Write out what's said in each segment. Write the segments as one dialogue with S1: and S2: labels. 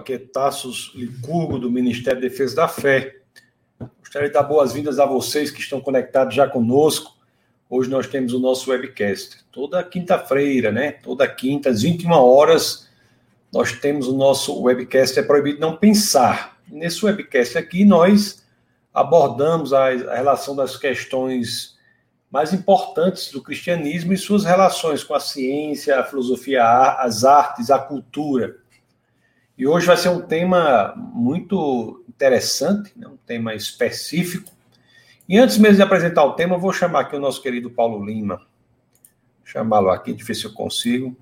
S1: Aqui é Tassos Licurgo, do Ministério da Defesa da Fé. Gostaria de dar boas-vindas a vocês que estão conectados já conosco. Hoje nós temos o nosso webcast. Toda quinta-feira, né? Toda quinta, às 21 horas, nós temos o nosso webcast É Proibido Não Pensar. Nesse webcast aqui, nós abordamos a relação das questões mais importantes do cristianismo e suas relações com a ciência, a filosofia, as artes, a cultura. E hoje vai ser um tema muito interessante, né? um tema específico. E antes mesmo de apresentar o tema, eu vou chamar aqui o nosso querido Paulo Lima. Chamá-lo aqui, se eu consigo.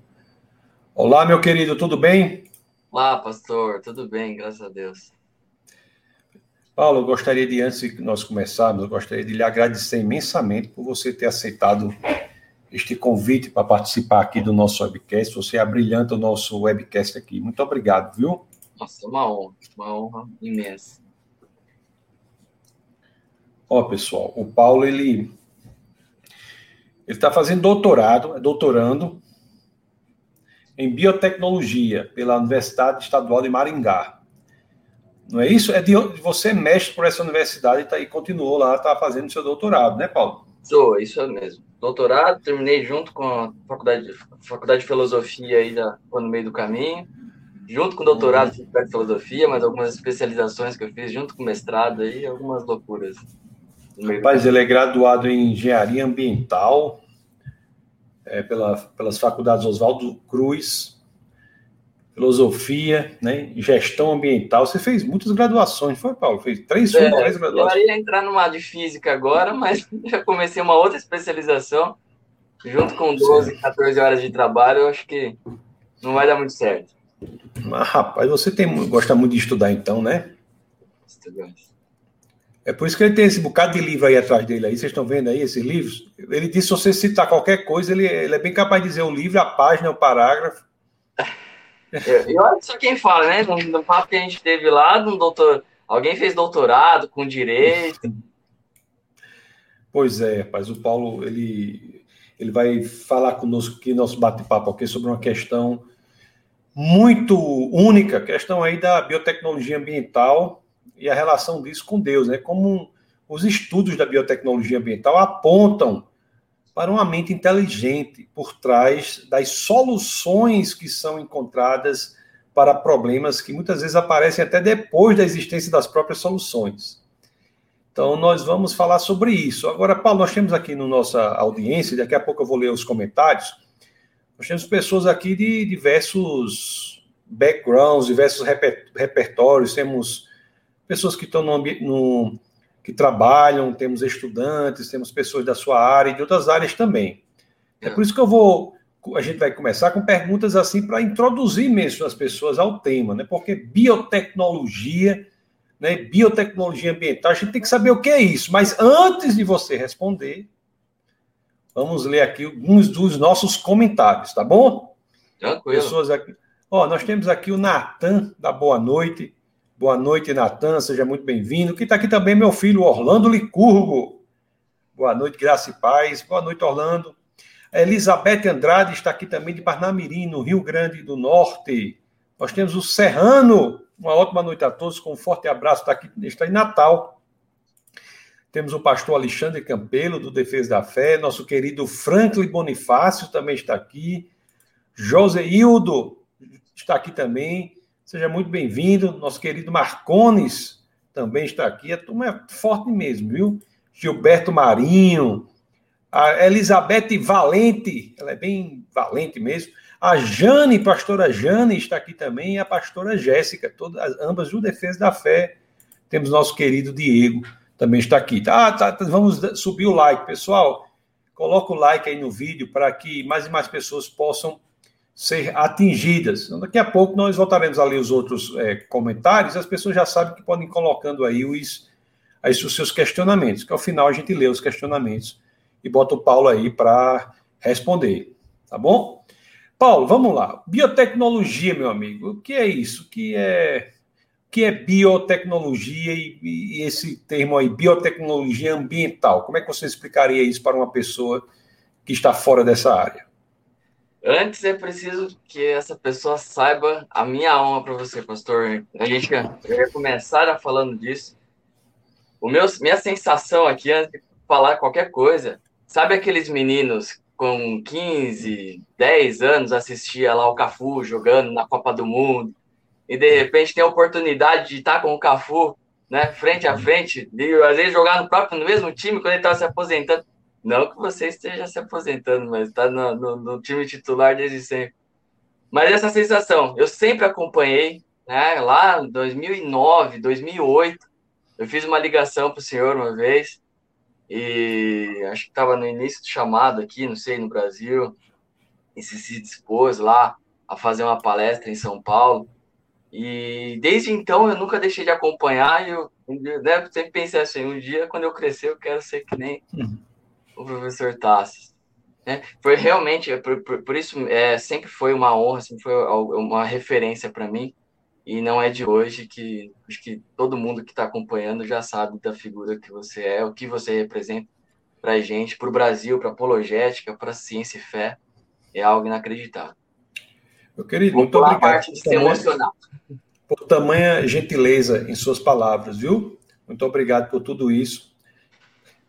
S1: Olá, meu querido, tudo bem?
S2: Olá, pastor, tudo bem, graças a Deus.
S1: Paulo, eu gostaria de, antes de nós começarmos, eu gostaria de lhe agradecer imensamente por você ter aceitado este convite para participar aqui do nosso webcast. Você abrilhanta o nosso webcast aqui. Muito obrigado, viu?
S2: Nossa, uma honra, uma honra imensa.
S1: Ó, pessoal, o Paulo, ele ele está fazendo doutorado, é doutorando em biotecnologia pela Universidade Estadual de Maringá. Não é isso? É de, você mexe por essa universidade e, tá, e continuou lá, está fazendo seu doutorado, né, Paulo?
S2: Sou, isso mesmo. Doutorado, terminei junto com a faculdade, faculdade de filosofia aí da, no meio do caminho, junto com o doutorado de filosofia, mas algumas especializações que eu fiz junto com o mestrado aí, algumas loucuras.
S1: Rapaz, ele é graduado em engenharia ambiental é, pela, pelas faculdades Oswaldo Cruz, filosofia, né, gestão ambiental. Você fez muitas graduações, foi, Paulo? Fez três, é, três
S2: graduações. Eu ia entrar numa de física agora, mas já comecei uma outra especialização. Junto com 12, 14 horas de trabalho, eu acho que não vai dar muito certo.
S1: Mas, rapaz, você tem, gosta muito de estudar, então, né? Estudante. É por isso que ele tem esse bocado de livro aí atrás dele aí. Vocês estão vendo aí esses livros? Ele disse: se você citar qualquer coisa, ele, ele é bem capaz de dizer o livro, a página, o parágrafo.
S2: E olha só quem fala, né? No, no papo que a gente teve lá, no doutor, alguém fez doutorado com direito.
S1: Pois é, rapaz, o Paulo, ele, ele vai falar conosco aqui, nosso bate-papo aqui, sobre uma questão muito única, questão aí da biotecnologia ambiental e a relação disso com Deus, né? Como os estudos da biotecnologia ambiental apontam para uma mente inteligente por trás das soluções que são encontradas para problemas que muitas vezes aparecem até depois da existência das próprias soluções. Então, nós vamos falar sobre isso. Agora, Paulo, nós temos aqui na no nossa audiência, daqui a pouco eu vou ler os comentários, nós temos pessoas aqui de diversos backgrounds, diversos reper repertórios, temos pessoas que estão no, no que trabalham, temos estudantes, temos pessoas da sua área e de outras áreas também. É, é por isso que eu vou. A gente vai começar com perguntas assim para introduzir mesmo as pessoas ao tema, né? Porque biotecnologia, né? Biotecnologia ambiental, a gente tem que saber o que é isso. Mas antes de você responder, vamos ler aqui alguns dos nossos comentários, tá bom?
S2: Tranquilo.
S1: Pessoas aqui. Ó, nós temos aqui o Natan, da Boa Noite. Boa noite, Natan, seja muito bem-vindo. Quem está aqui também é meu filho, Orlando Licurgo. Boa noite, graça e paz. Boa noite, Orlando. Elizabeth Andrade está aqui também de Parnamirim, no Rio Grande do Norte. Nós temos o Serrano. Uma ótima noite a todos, com um forte abraço. Está aqui, está em Natal. Temos o pastor Alexandre Campelo, do Defesa da Fé. Nosso querido Franklin Bonifácio também está aqui. José Hildo está aqui também. Seja muito bem-vindo. Nosso querido Marcones também está aqui. A turma é forte mesmo, viu? Gilberto Marinho, a Elizabeth Valente, ela é bem valente mesmo. A Jane, pastora Jane, está aqui também, e a pastora Jéssica, todas, ambas do Defesa da Fé. Temos nosso querido Diego, também está aqui. Tá, tá, tá vamos subir o like, pessoal. Coloca o like aí no vídeo para que mais e mais pessoas possam ser atingidas. Então, daqui a pouco nós voltaremos a ler os outros é, comentários, as pessoas já sabem que podem ir colocando aí os, aí os seus questionamentos, que ao final a gente lê os questionamentos e bota o Paulo aí para responder, tá bom? Paulo, vamos lá. Biotecnologia, meu amigo, o que é isso? O que é, o que é biotecnologia e, e esse termo aí, biotecnologia ambiental? Como é que você explicaria isso para uma pessoa que está fora dessa área?
S2: Antes é preciso que essa pessoa saiba a minha honra para você, pastor. A gente vai começar falando disso. O meu, minha sensação aqui, antes de falar qualquer coisa, sabe aqueles meninos com 15, 10 anos assistia lá o Cafu jogando na Copa do Mundo e de repente tem a oportunidade de estar com o Cafu, né, frente a frente, e às vezes jogar no próprio no mesmo time quando ele estava se aposentando. Não que você esteja se aposentando, mas está no, no, no, time titular desde sempre. Mas essa sensação, eu sempre acompanhei, né? Lá em 2009, 2008, eu fiz uma ligação para o senhor uma vez, e acho que estava no início do chamado aqui, não sei, no Brasil, e se, se dispôs lá a fazer uma palestra em São Paulo. E desde então eu nunca deixei de acompanhar e eu né, sempre pensei assim, um dia quando eu crescer eu quero ser que nem uhum o professor Tassis. Né? Foi realmente, por, por, por, isso, é, sempre foi uma honra, sempre foi uma referência para mim, e não é de hoje que acho que todo mundo que está acompanhando já sabe da figura que você é, o que você representa para a gente, para o Brasil, para a apologética, para a ciência e fé, é algo inacreditável.
S1: Meu querido, muito obrigado. Parte de se emocionar. Por tamanha gentileza em suas palavras, viu? Muito obrigado por tudo isso.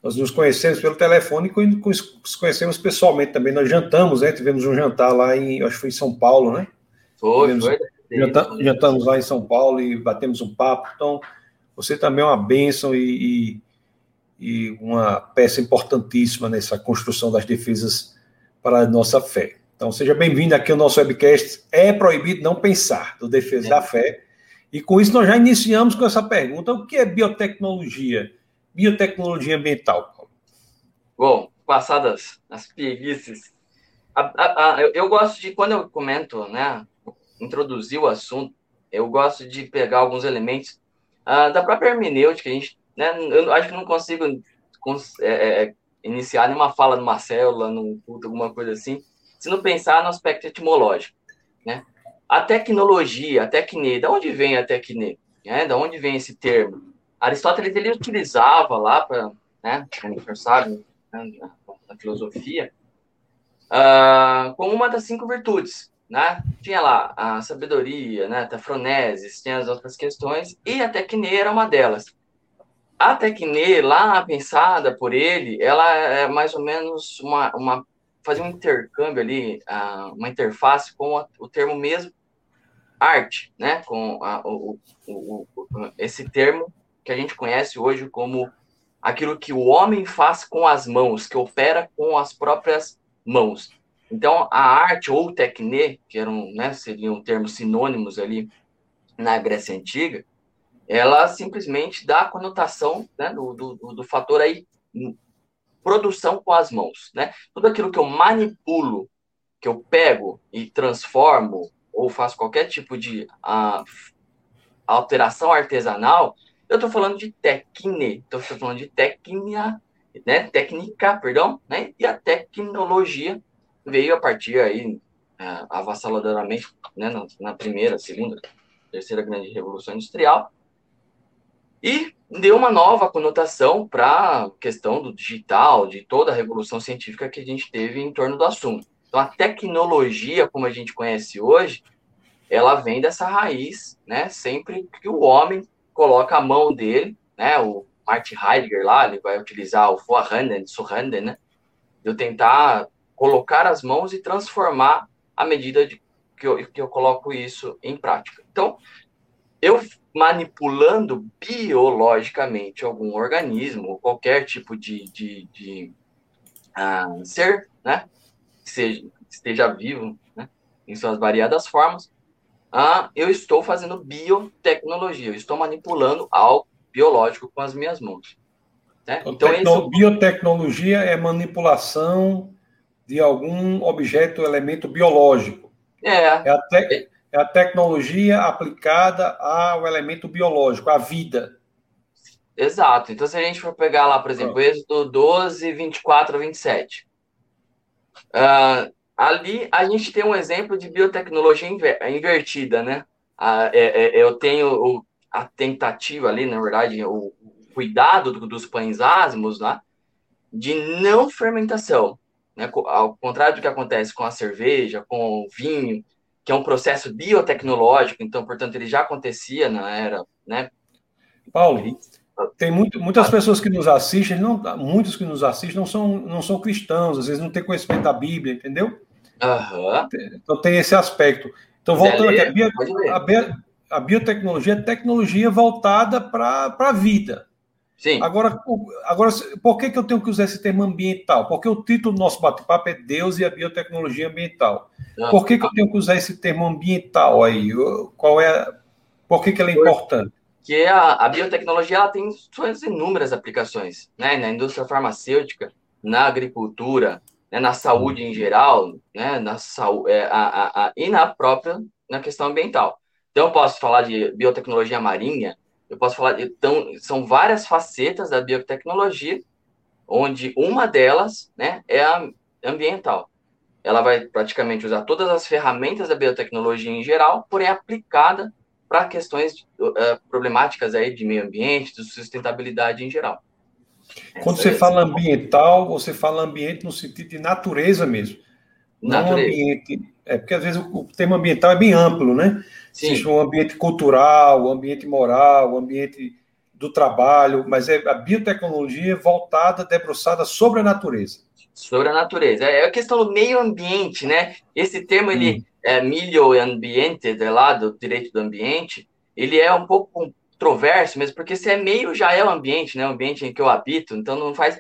S1: Nós nos conhecemos pelo telefone e nos conhecemos pessoalmente também. Nós jantamos, né? Tivemos um jantar lá em, acho que foi em São Paulo, né?
S2: Foi, Tivemos, foi.
S1: Jantamos, jantamos lá em São Paulo e batemos um papo. Então, você também é uma bênção e, e, e uma peça importantíssima nessa construção das defesas para a nossa fé. Então, seja bem-vindo aqui ao nosso webcast. É proibido não pensar do Defesa é. da Fé. E com isso, nós já iniciamos com essa pergunta: o que é biotecnologia? Biotecnologia ambiental?
S2: Bom, passadas as preguiças, eu, gosto de, quando eu comento, né, introduzir o assunto, eu gosto de pegar alguns elementos uh, da própria hermenêutica, a gente, né, eu acho que não consigo cons, é, é, iniciar nenhuma fala numa célula, num culto, alguma coisa assim, se não pensar no aspecto etimológico, né? A tecnologia, a tecne, da onde vem a tecne? Né? Da onde vem esse termo? Aristóteles ele utilizava lá para, né, como sabe, na, filosofia, uh, como uma das cinco virtudes, né? Tinha lá a sabedoria, né, a froneses, tinha as outras questões, e a tecne era uma delas. A tecne, lá pensada por ele, ela é mais ou menos uma, uma fazer um intercâmbio ali, uh, uma interface com a, o termo mesmo arte, né? Com a, o, o, o, esse termo que a gente conhece hoje como aquilo que o homem faz com as mãos, que opera com as próprias mãos. Então, a arte ou tecne, que eram, né, seriam termos sinônimos ali na Grécia Antiga, ela simplesmente dá a conotação né, do, do, do fator aí, produção com as mãos. Né? Tudo aquilo que eu manipulo, que eu pego e transformo, ou faço qualquer tipo de uh, alteração artesanal, eu estou falando de tecne, estou falando de técnica, né? Técnica, perdão, né? E a tecnologia veio a partir aí uh, avassaladoramente, né? Na, na, primeira, segunda, terceira grande revolução industrial e deu uma nova conotação para a questão do digital, de toda a revolução científica que a gente teve em torno do assunto. Então, a tecnologia, como a gente conhece hoje, ela vem dessa raiz, né? Sempre que o homem coloca a mão dele, né? O Martin Heidegger lá, ele vai utilizar o Vorhanden, Surhanden, né? De eu tentar colocar as mãos e transformar à medida de que eu, que eu coloco isso em prática. Então, eu manipulando biologicamente algum organismo, qualquer tipo de, de, de uh, ser, né? Que seja, esteja vivo, né? Em suas variadas formas, ah, eu estou fazendo biotecnologia, eu estou manipulando algo biológico com as minhas mãos.
S1: Né? Então, Tecno esse... biotecnologia é manipulação de algum objeto, elemento biológico.
S2: É.
S1: É a, te... é a tecnologia aplicada ao elemento biológico, à vida.
S2: Exato. Então, se a gente for pegar lá, por exemplo, Êxodo 12, 24 a 27. Uh, Ali a gente tem um exemplo de biotecnologia invertida, né? é, é, eu tenho a tentativa ali, na verdade, o, cuidado dos pães asmos lá, de não fermentação. né, ao contrário do que acontece com a cerveja, com o vinho, que é um processo biotecnológico, então, portanto, ele já acontecia na era, né?
S1: Paulo, tem muito, muitas pessoas que nos assistem, não, muitos que nos assistem não são, não são cristãos, às vezes não têm conhecimento da Bíblia, entendeu?
S2: Uhum.
S1: Então tem esse aspecto. Então, voltando aqui, a, bio, a, a, biotecnologia é tecnologia voltada para a vida.
S2: Sim.
S1: Agora, agora, por que, que eu tenho que usar esse termo ambiental? Porque o título do nosso bate-papo é Deus e a biotecnologia ambiental. Ah, por que, que eu tenho que usar esse termo ambiental aí? Qual é, por que, que ela é importante?
S2: Que a, a biotecnologia ela tem suas inúmeras aplicações, né? Na indústria farmacêutica, na agricultura, né? na saúde em geral, né? Na saúde, é, a, a, a, e na própria na questão ambiental. Então, eu posso falar de biotecnologia marinha, eu posso falar, então, são várias facetas da biotecnologia, onde uma delas né, é a ambiental. Ela vai praticamente usar todas as ferramentas da biotecnologia em geral, porém aplicada para questões uh, problemáticas aí de meio ambiente, de sustentabilidade em geral.
S1: Quando você é fala ambiental, você fala ambiente no sentido de natureza mesmo. Natureza. Não ambiente. É porque às vezes o termo ambiental é bem amplo, né? Sim. Existe um ambiente cultural, um ambiente moral, um ambiente do trabalho, mas é a biotecnologia voltada, debruçada sobre a natureza.
S2: Sobre a natureza. É a questão do meio ambiente, né? Esse termo, ele hum. é milho ambiente, de lá do direito do ambiente, ele é um pouco controverso mesmo, porque se é meio, já é o ambiente, né? O ambiente em que eu habito, então não faz...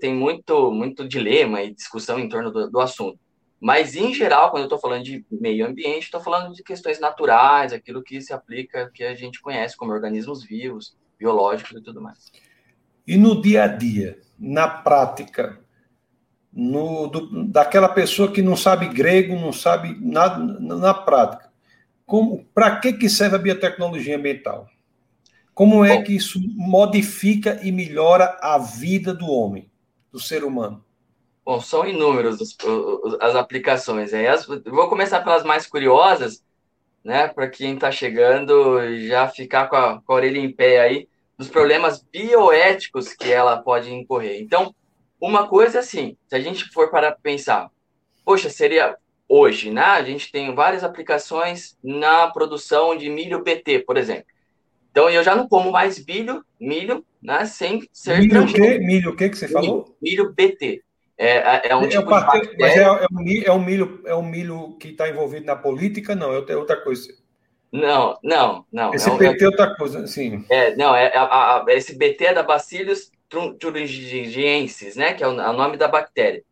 S2: Tem muito, muito dilema e discussão em torno do, do assunto. Mas, em geral, quando eu estou falando de meio ambiente, estou falando de questões naturais, aquilo que se aplica, que a gente conhece como organismos vivos, biológicos e tudo mais.
S1: E no dia a dia, na prática, no, do, daquela pessoa que não sabe grego, não sabe nada na prática, para que, que serve a biotecnologia ambiental? Como é que isso modifica e melhora a vida do homem, do ser humano?
S2: Bom, são inúmeras as, as aplicações. Aí as, vou começar pelas mais curiosas, né? Para quem está chegando já ficar com a, com a orelha em pé aí, dos problemas bioéticos que ela pode incorrer. Então, uma coisa é assim, se a gente for para pensar, poxa, seria hoje, né? A gente tem várias aplicações na produção de milho BT, por exemplo. Então, eu já não como mais milho, milho, né? Sem ser
S1: milho o quê? Milho o quê que você milho, falou?
S2: Milho BT. É, é, é um é tipo
S1: parte, de Mas é, é, um milho, é um milho, é um milho que está envolvido na política? Não, é outra coisa.
S2: Não, não, não.
S1: Esse
S2: é,
S1: BT é outra coisa, sim.
S2: É, não, é, a, a, esse BT é da Bacillus thuringiensis, né, que é o, o nome da bactéria.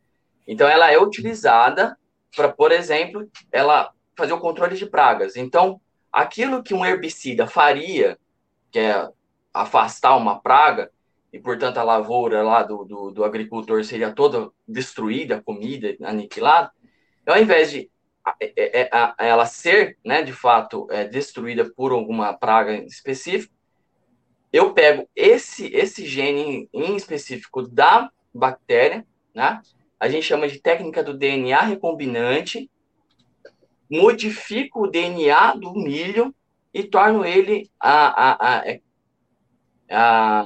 S2: Então, ela é utilizada para, por exemplo, ela fazer o controle de pragas. Então, aquilo que um herbicida faria, que é afastar uma praga, e, portanto, a lavoura lá do, do, do agricultor seria toda destruída, a comida aniquilada, ao invés de é, é, é, ela ser, né, de fato, é, destruída por alguma praga específica, eu pego esse, esse gene em específico da bactéria, né, a gente chama de técnica do DNA recombinante, modifico o DNA do milho e torno ele a, a, a,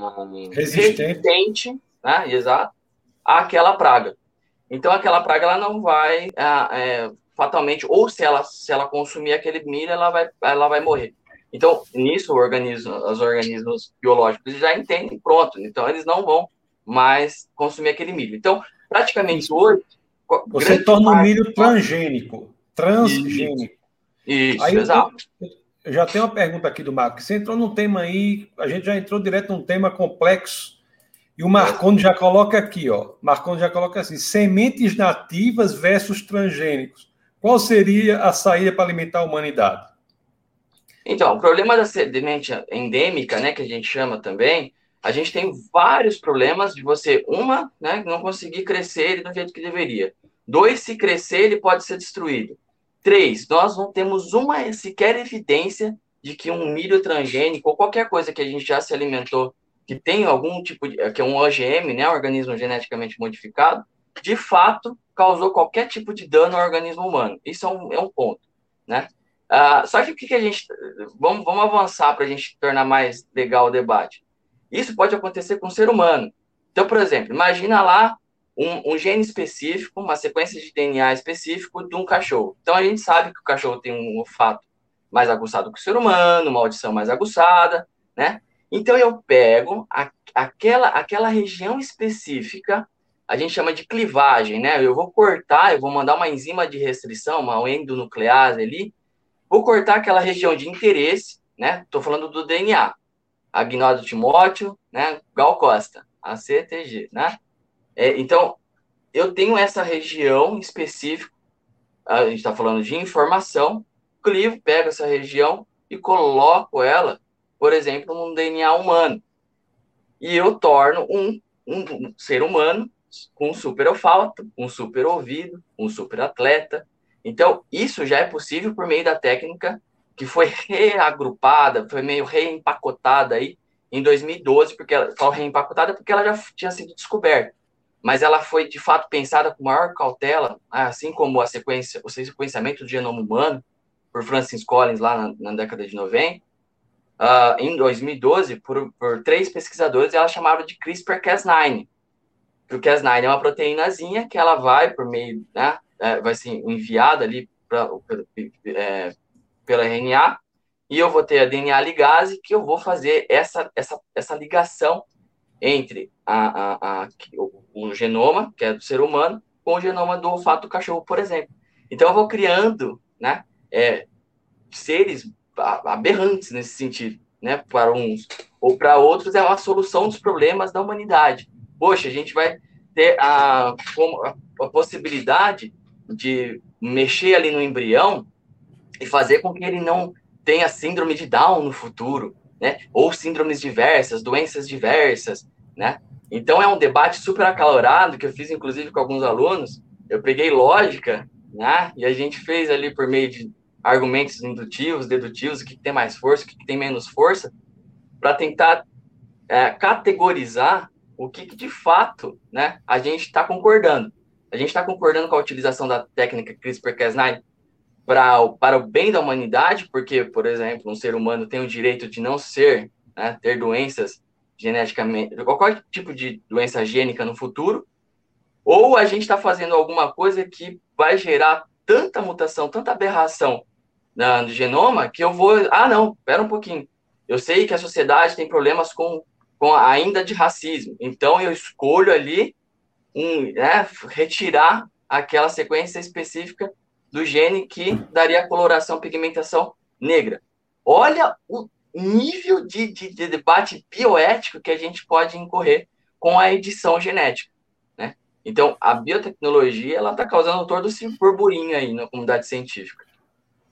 S1: resistente, resistente
S2: né, exato, àquela praga. Então, aquela praga ela não vai é, fatalmente, ou se ela, se ela consumir aquele milho, ela vai, ela vai morrer. Então, nisso, organismo, os organismos biológicos já entendem, pronto, então eles não vão mais consumir aquele milho. Então, praticamente hoje.
S1: Você torna o milho transgênico. Transgênico.
S2: Isso, Aí, exato.
S1: Eu, eu já tenho uma pergunta aqui do Marco. Você entrou num tema aí, a gente já entrou direto num tema complexo. E o Marconi já coloca aqui, ó. Marconi já coloca assim: sementes nativas versus transgênicos. Qual seria a saída para alimentar a humanidade?
S2: Então, o problema da semente endêmica, né, que a gente chama também, a gente tem vários problemas de você, uma, né, não conseguir crescer do jeito que deveria. Dois, se crescer, ele pode ser destruído. Três, nós não temos uma sequer evidência de que um milho transgênico ou qualquer coisa que a gente já se alimentou que tem algum tipo de que é um OGM, né, organismo geneticamente modificado, de fato causou qualquer tipo de dano ao organismo humano. Isso é um, é um ponto, né? Ah, só que o que, que a gente vamos, vamos avançar para a gente tornar mais legal o debate. Isso pode acontecer com o ser humano. Então, por exemplo, imagina lá um, um, gene específico, uma sequência de DNA específico de um cachorro. Então a gente sabe que o cachorro tem um olfato mais aguçado que o ser humano, uma audição mais aguçada, né? Então eu pego a, aquela, aquela região específica, a gente chama de clivagem, né? Eu vou cortar, eu vou mandar uma enzima de restrição, uma endonuclease ali, vou cortar aquela região de interesse, né? Estou falando do DNA. Agnódo Timóteo, né? Gal Costa, ACTG, né? É, então, eu tenho essa região específica, a gente está falando de informação, clivo, pego essa região e coloco ela, por exemplo, num DNA humano. E eu torno um, um ser humano com um super olfato, um super ouvido, um super atleta. Então, isso já é possível por meio da técnica que foi reagrupada, foi meio reempacotada aí em 2012, porque ela foi reempacotada porque ela já tinha sido descoberta mas ela foi de fato pensada com maior cautela, assim como a sequência, o sequenciamento do genoma humano por Francis Collins lá na, na década de 90. Uh, ah, em 2012, por, por três pesquisadores, ela chamava de CRISPR-Cas9. O Cas9 é uma proteínazinha que ela vai por meio, né, é, vai ser enviada ali pra, é, pela RNA, e eu vou ter a DNA ligase, que eu vou fazer essa, essa, essa ligação entre a, a, a, o genoma, que é do ser humano, com o genoma do olfato do cachorro, por exemplo. Então, eu vou criando né, é, seres aberrantes nesse sentido. Né, para uns ou para outros é uma solução dos problemas da humanidade. Poxa, a gente vai ter a, a, possibilidade de mexer ali no embrião e fazer com que ele não tenha síndrome de Down no futuro, né? Ou síndromes diversas, doenças diversas, né? Então é um debate super acalorado que eu fiz inclusive com alguns alunos. Eu peguei lógica, né? E a gente fez ali por meio de argumentos indutivos, dedutivos, o que tem mais força, o que tem menos força, para tentar é, categorizar o que, que, de fato, né? A gente está concordando. A gente está concordando com a utilização da técnica CRISPR-Cas9 para o bem da humanidade, porque, por exemplo, um ser humano tem o direito de não ser, né, ter doenças geneticamente, qualquer tipo de doença gênica no futuro, ou a gente está fazendo alguma coisa que vai gerar tanta mutação, tanta aberração no genoma, que eu vou. Ah, não, espera um pouquinho. Eu sei que a sociedade tem problemas com, com ainda de racismo, então eu escolho ali um, né, retirar aquela sequência específica do gene que daria coloração, pigmentação negra. Olha o nível de, de, de, debate bioético que a gente pode incorrer com a edição genética, né? Então, a biotecnologia, ela está causando todo esse burburinho aí na comunidade científica.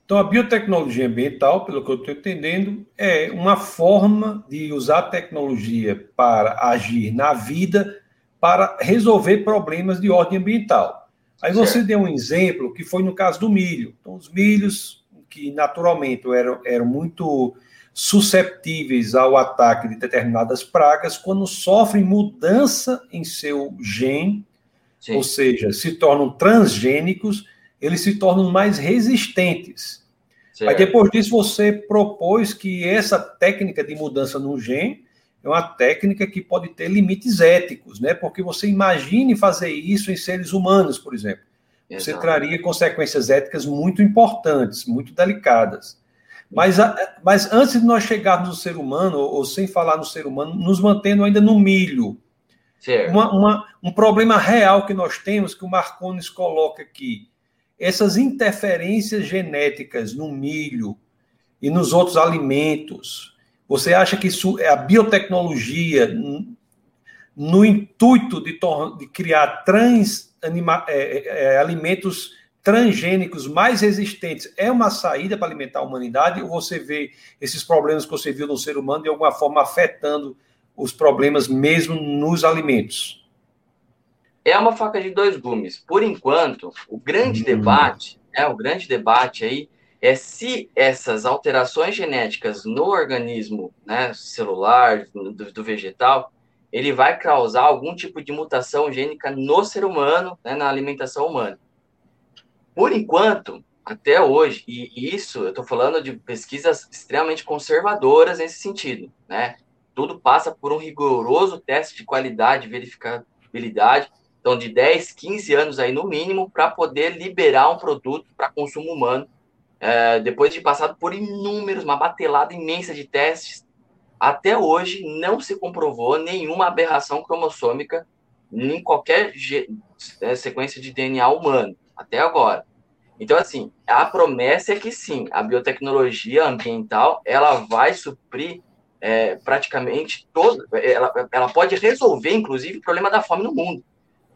S1: Então, a biotecnologia ambiental, pelo que eu estou entendendo, é uma forma de usar a tecnologia para agir na vida, para resolver problemas de ordem ambiental. Aí você certo. deu um exemplo que foi no caso do milho. Então, os milhos, que naturalmente eram, eram muito susceptíveis ao ataque de determinadas pragas quando sofrem mudança em seu gene, Sim. ou seja, se tornam transgênicos, eles se tornam mais resistentes. Certo. Aí depois disso você propôs que essa técnica de mudança no gene é uma técnica que pode ter limites éticos, né? Porque você imagine fazer isso em seres humanos, por exemplo. Você Exato. traria consequências éticas muito importantes, muito delicadas. Mas, mas antes de nós chegarmos no ser humano, ou sem falar no ser humano, nos mantendo ainda no milho. Uma, uma, um problema real que nós temos, que o Marcones coloca aqui, essas interferências genéticas no milho e nos outros alimentos, você acha que isso é a biotecnologia, no intuito de, de criar trans anima, é, é, é alimentos transgênicos mais resistentes é uma saída para alimentar a humanidade ou você vê esses problemas que você viu no ser humano de alguma forma afetando os problemas mesmo nos alimentos?
S2: É uma faca de dois gumes. Por enquanto, o grande hum. debate, é o grande debate aí é se essas alterações genéticas no organismo né, celular, do, do vegetal, ele vai causar algum tipo de mutação gênica no ser humano, né, na alimentação humana. Por enquanto, até hoje, e isso eu estou falando de pesquisas extremamente conservadoras nesse sentido, né? Tudo passa por um rigoroso teste de qualidade, verificabilidade, então de 10, 15 anos aí no mínimo, para poder liberar um produto para consumo humano, é, depois de passado por inúmeros, uma batelada imensa de testes, até hoje não se comprovou nenhuma aberração cromossômica em qualquer é, sequência de DNA humano, até agora. Então, assim, a promessa é que sim, a biotecnologia ambiental, ela vai suprir é, praticamente todo, ela, ela pode resolver, inclusive, o problema da fome no mundo.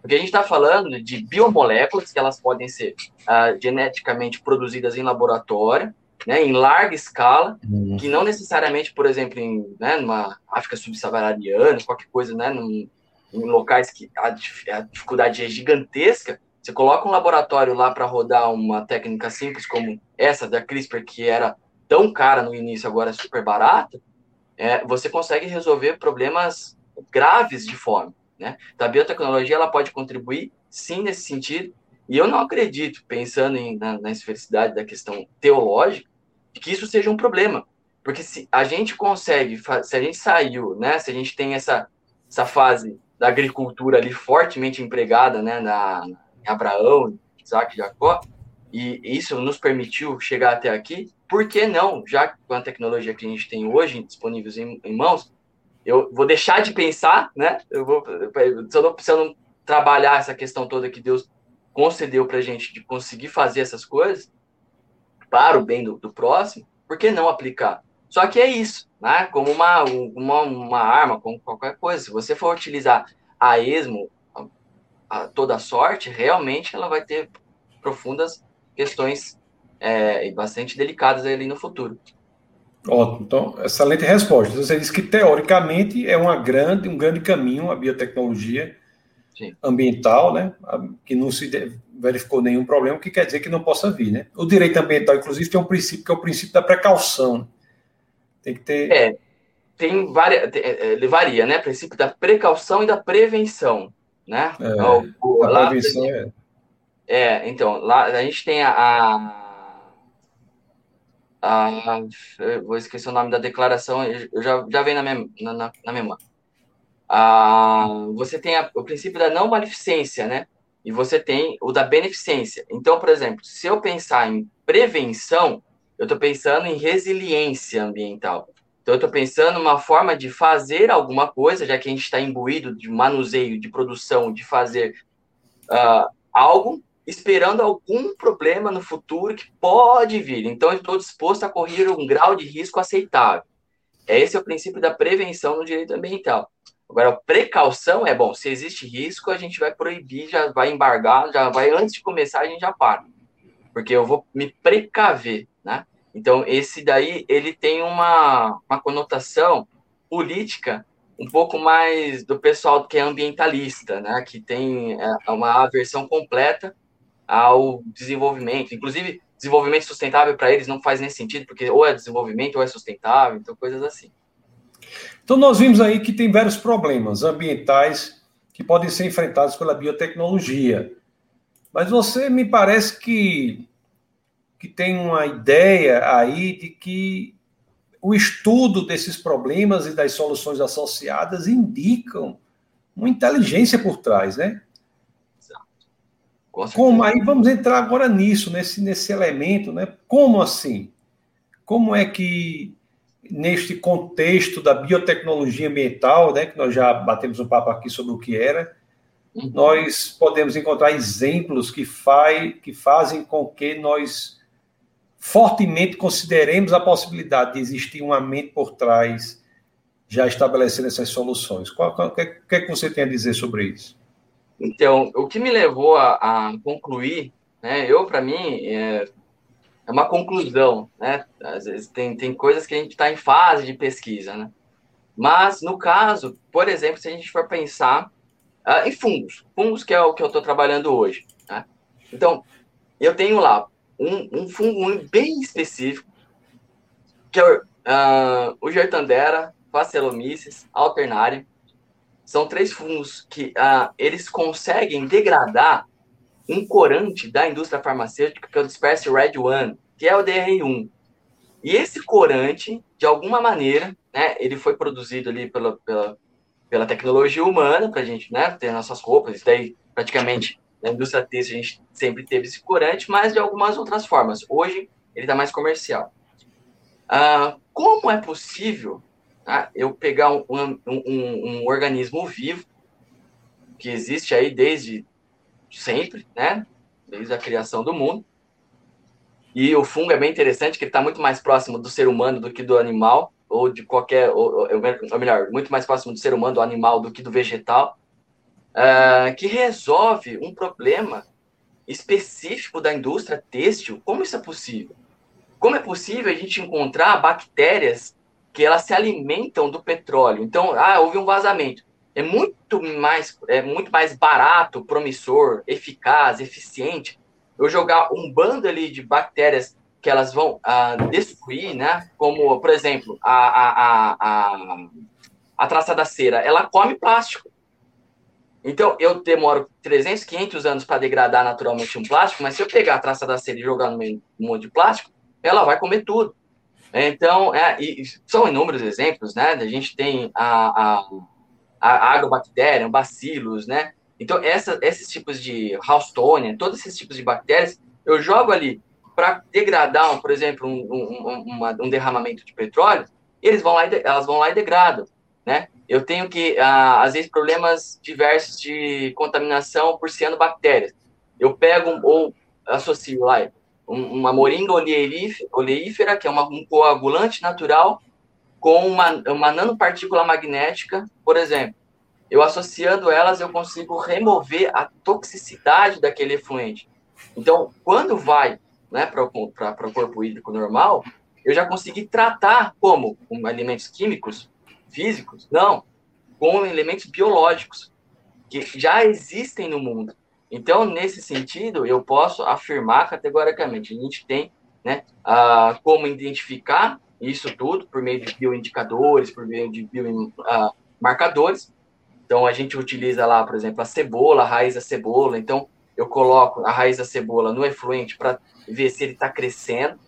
S2: Porque a gente está falando de biomoléculas que elas podem ser uh, geneticamente produzidas em laboratório, né, em larga escala, uhum. que não necessariamente, por exemplo, em né, numa África subsaariana, qualquer coisa, né, num, em locais que a, a dificuldade é gigantesca, você coloca um laboratório lá para rodar uma técnica simples como essa da CRISPR, que era tão cara no início, agora é super barata, é, você consegue resolver problemas graves de fome. Né? Então, a biotecnologia ela pode contribuir, sim, nesse sentido, e eu não acredito, pensando em, na, na esfericidade da questão teológica, que isso seja um problema. Porque se a gente consegue, se a gente saiu, né, se a gente tem essa, essa fase da agricultura ali fortemente empregada né, na, em Abraão, Isaac e Jacó, e isso nos permitiu chegar até aqui, por que não, já com a tecnologia que a gente tem hoje disponíveis em, em mãos, eu vou deixar de pensar, né? Eu vou, se, eu não, se eu não trabalhar essa questão toda que Deus concedeu para gente de conseguir fazer essas coisas para o bem do, do, próximo, por que não aplicar? Só que é isso, né? Como uma, uma, uma arma, como qualquer coisa. Se você for utilizar a esmo, a, a toda sorte, realmente ela vai ter profundas questões é, bastante delicadas ali no futuro.
S1: Ótimo, então, excelente resposta. Você disse que, teoricamente, é uma grande, um grande caminho a biotecnologia Sim. ambiental, né? Que não se verificou nenhum problema, o que quer dizer que não possa vir, né? O direito ambiental, inclusive, tem um princípio que é o princípio da precaução. Tem que ter.
S2: É, tem várias. É, ele varia, né? Princípio da precaução e da prevenção, né? É, o, a lá, prevenção é. É, então, lá a gente tem a, a ah, vou esquecer o nome da declaração, eu já, já vem na, minha, na, na memória. Ah, você tem a, o princípio da não maleficência, né? E você tem o da beneficência. Então, por exemplo, se eu pensar em prevenção, eu estou pensando em resiliência ambiental. Então, eu estou pensando uma forma de fazer alguma coisa, já que a gente está imbuído de manuseio, de produção, de fazer uh, algo esperando algum problema no futuro que pode vir. Então, estou disposto a correr um grau de risco aceitável. Esse é o princípio da prevenção no direito ambiental. Agora, precaução é bom. Se existe risco, a gente vai proibir, já vai embargar, já vai antes de começar, a gente já para. Porque eu vou me precaver, né? Então, esse daí, ele tem uma, uma conotação política um pouco mais do pessoal que é ambientalista, né? Que tem é, uma aversão completa ao desenvolvimento. Inclusive, desenvolvimento sustentável para eles não faz nem sentido, porque ou é desenvolvimento ou é sustentável, então coisas assim.
S1: Então, nós vimos aí que tem vários problemas ambientais que podem ser enfrentados pela biotecnologia. Mas você me parece que, que tem uma ideia aí de que o estudo desses problemas e das soluções associadas indicam uma inteligência por trás, né? Como aí vamos entrar agora nisso, nesse, nesse elemento, né? Como assim? Como é que neste contexto da biotecnologia ambiental, né, que nós já batemos um papo aqui sobre o que era, uhum. nós podemos encontrar exemplos que, faz, que fazem com que nós fortemente consideremos a possibilidade de existir uma mente por trás já estabelecendo essas soluções. O que, que, que você tem a dizer sobre isso?
S2: Então, o que me levou a, a concluir, né, eu, para mim, é, é, uma conclusão, né? Às vezes tem, tem coisas que a gente está em fase de pesquisa, né? Mas, no caso, por exemplo, se a gente for pensar uh, em fungos, fungos que é o que eu estou trabalhando hoje, né? Então, eu tenho lá um, um fungo bem específico, que é uh, o Gertandera, Facellomyces alternarium, são três fungos que ah, eles conseguem degradar um corante da indústria farmacêutica, que é o Disperse Red One, que é o DR1. E esse corante, de alguma maneira, né, ele foi produzido ali pela, pela, pela tecnologia humana, para a gente né, ter nossas roupas, daí praticamente na indústria têxtil a gente sempre teve esse corante, mas de algumas outras formas. Hoje ele está mais comercial. Ah, como é possível tá, eu pegar um, um, um, um, organismo vivo que existe aí desde sempre, né, desde a criação do mundo, e o fungo é bem interessante, que ele está muito mais próximo do ser humano do que do animal, ou de qualquer, ou, ou melhor, muito mais próximo do ser humano, do animal, do que do vegetal uh, que resolve um problema específico da indústria têxtil. Como isso é possível? Como é possível a gente encontrar bactérias que elas se alimentam do petróleo? Então, ah, houve um vazamento. É muito mais, é muito mais barato, promissor, eficaz, eficiente eu jogar um bando ali de bactérias que elas vão uh, destruir, né? Como, por exemplo, a, a, a, a, a traça da cera, ela come plástico. Então, eu demoro 300, 500 anos para degradar naturalmente um plástico, mas se eu pegar a traça da cera e jogar no meio um monte de plástico, ela vai comer tudo. Então, é, são inúmeros exemplos, né? A gente tem a, a, a agrobactéria, bacilos, né? Então, essa, esses tipos de Housetonia, todos esses tipos de bactérias, eu jogo ali para degradar, por exemplo, um, um, uma, um derramamento de petróleo, eles vão lá e, elas vão lá e degradam, né? eu tenho que, às vezes, problemas diversos de contaminação por cianobactérias. Eu pego ou associo lá uma moringa oleífera, que é uma, um coagulante natural, com uma, uma nanopartícula magnética, por exemplo. Eu associando elas, eu consigo remover a toxicidade daquele efluente. Então, quando vai né, para o corpo hídrico normal, eu já consegui tratar como com alimentos químicos físicos, não, com elementos biológicos que já existem no mundo. Então, nesse sentido, eu posso afirmar categoricamente, a gente tem né, uh, como identificar isso tudo por meio de bioindicadores, por meio de biomarcadores. Então, a gente utiliza lá, por exemplo, a cebola, a raiz da cebola. Então, eu coloco a raiz da cebola no efluente para ver se ele está crescendo.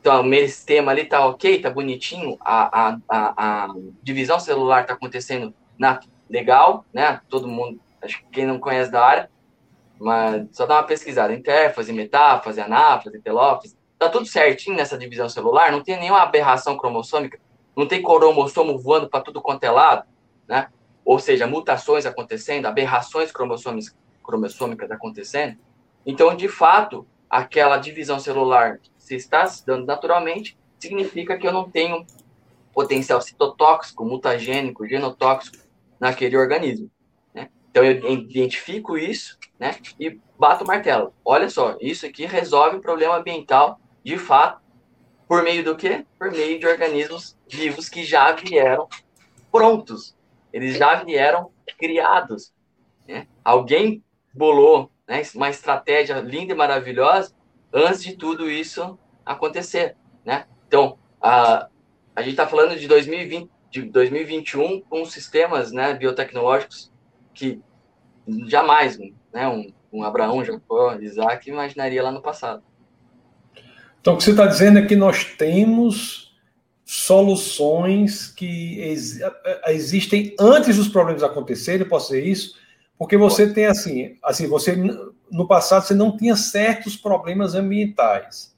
S2: Então, o meristema ali tá ok, tá bonitinho, a, a, a, a divisão celular tá acontecendo na, legal, né? Todo mundo, acho que quem não conhece da área, mas só dá uma pesquisada. Interfase, metáfase, anáfase, telófase, tá tudo certinho nessa divisão celular, não tem nenhuma aberração cromossômica, não tem cromossomo voando para tudo quanto é lado, né? Ou seja, mutações acontecendo, aberrações cromossômicas, cromossômicas acontecendo. Então, de fato, aquela divisão celular se está se dando naturalmente, significa que eu não tenho potencial citotóxico, mutagênico, genotóxico naquele organismo. Então eu identifico isso né, e bato o martelo. Olha só, isso aqui resolve o problema ambiental de fato, por meio do quê? Por meio de organismos vivos que já vieram prontos. Eles já vieram criados. Né? Alguém bolou né, uma estratégia linda e maravilhosa antes de tudo isso acontecer, né? Então, a, a gente está falando de 2020, de 2021 com sistemas, né, biotecnológicos que jamais, né, um, um Abraão, Jacó, Isaac imaginaria lá no passado.
S1: Então, o que você está dizendo é que nós temos soluções que ex existem antes dos problemas acontecerem, posso dizer isso? Porque você tem assim, assim, você no passado você não tinha certos problemas ambientais.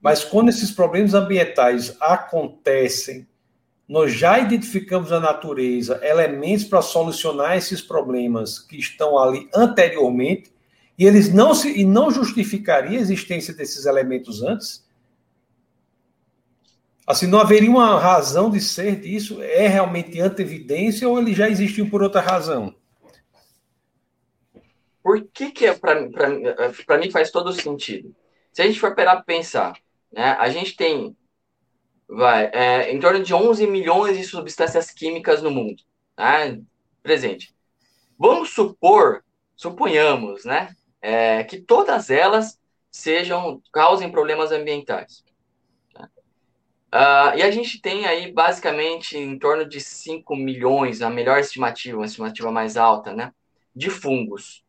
S1: Mas quando esses problemas ambientais acontecem, nós já identificamos na natureza elementos para solucionar esses problemas que estão ali anteriormente, e eles não se e não justificaria a existência desses elementos antes. Assim, não haveria uma razão de ser disso? É realmente antevidência ou ele já existiu por outra razão?
S2: Por que, que é, para mim faz todo sentido? Se a gente for parar para pensar, né, a gente tem vai, é, em torno de 11 milhões de substâncias químicas no mundo né, presente. Vamos supor, suponhamos, né, é, que todas elas sejam causem problemas ambientais. Uh, e a gente tem aí basicamente em torno de 5 milhões, a melhor estimativa, uma estimativa mais alta, né, de fungos.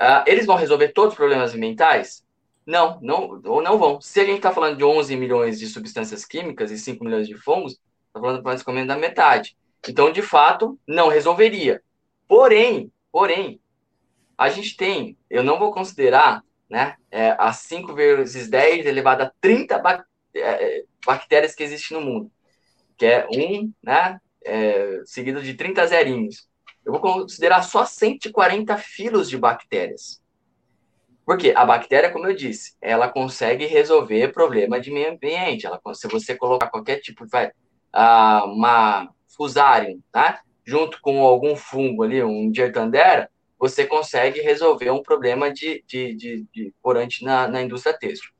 S2: Uh, eles vão resolver todos os problemas ambientais? Não, não, ou não vão. Se a gente está falando de 11 milhões de substâncias químicas e 5 milhões de fungos, está falando menos da metade. Então, de fato, não resolveria. Porém, porém, a gente tem, eu não vou considerar, né, é, as 5 vezes 10 elevado a 30 bac é, bactérias que existem no mundo, que é um, né, é, seguido de 30 zerinhos. Eu vou considerar só 140 filos de bactérias. Porque a bactéria, como eu disse, ela consegue resolver problema de meio ambiente. Ela, se você colocar qualquer tipo de. Uh, uma fusarium, tá? junto com algum fungo ali, um diartandera, você consegue resolver um problema de, de, de, de corante na, na indústria têxtil.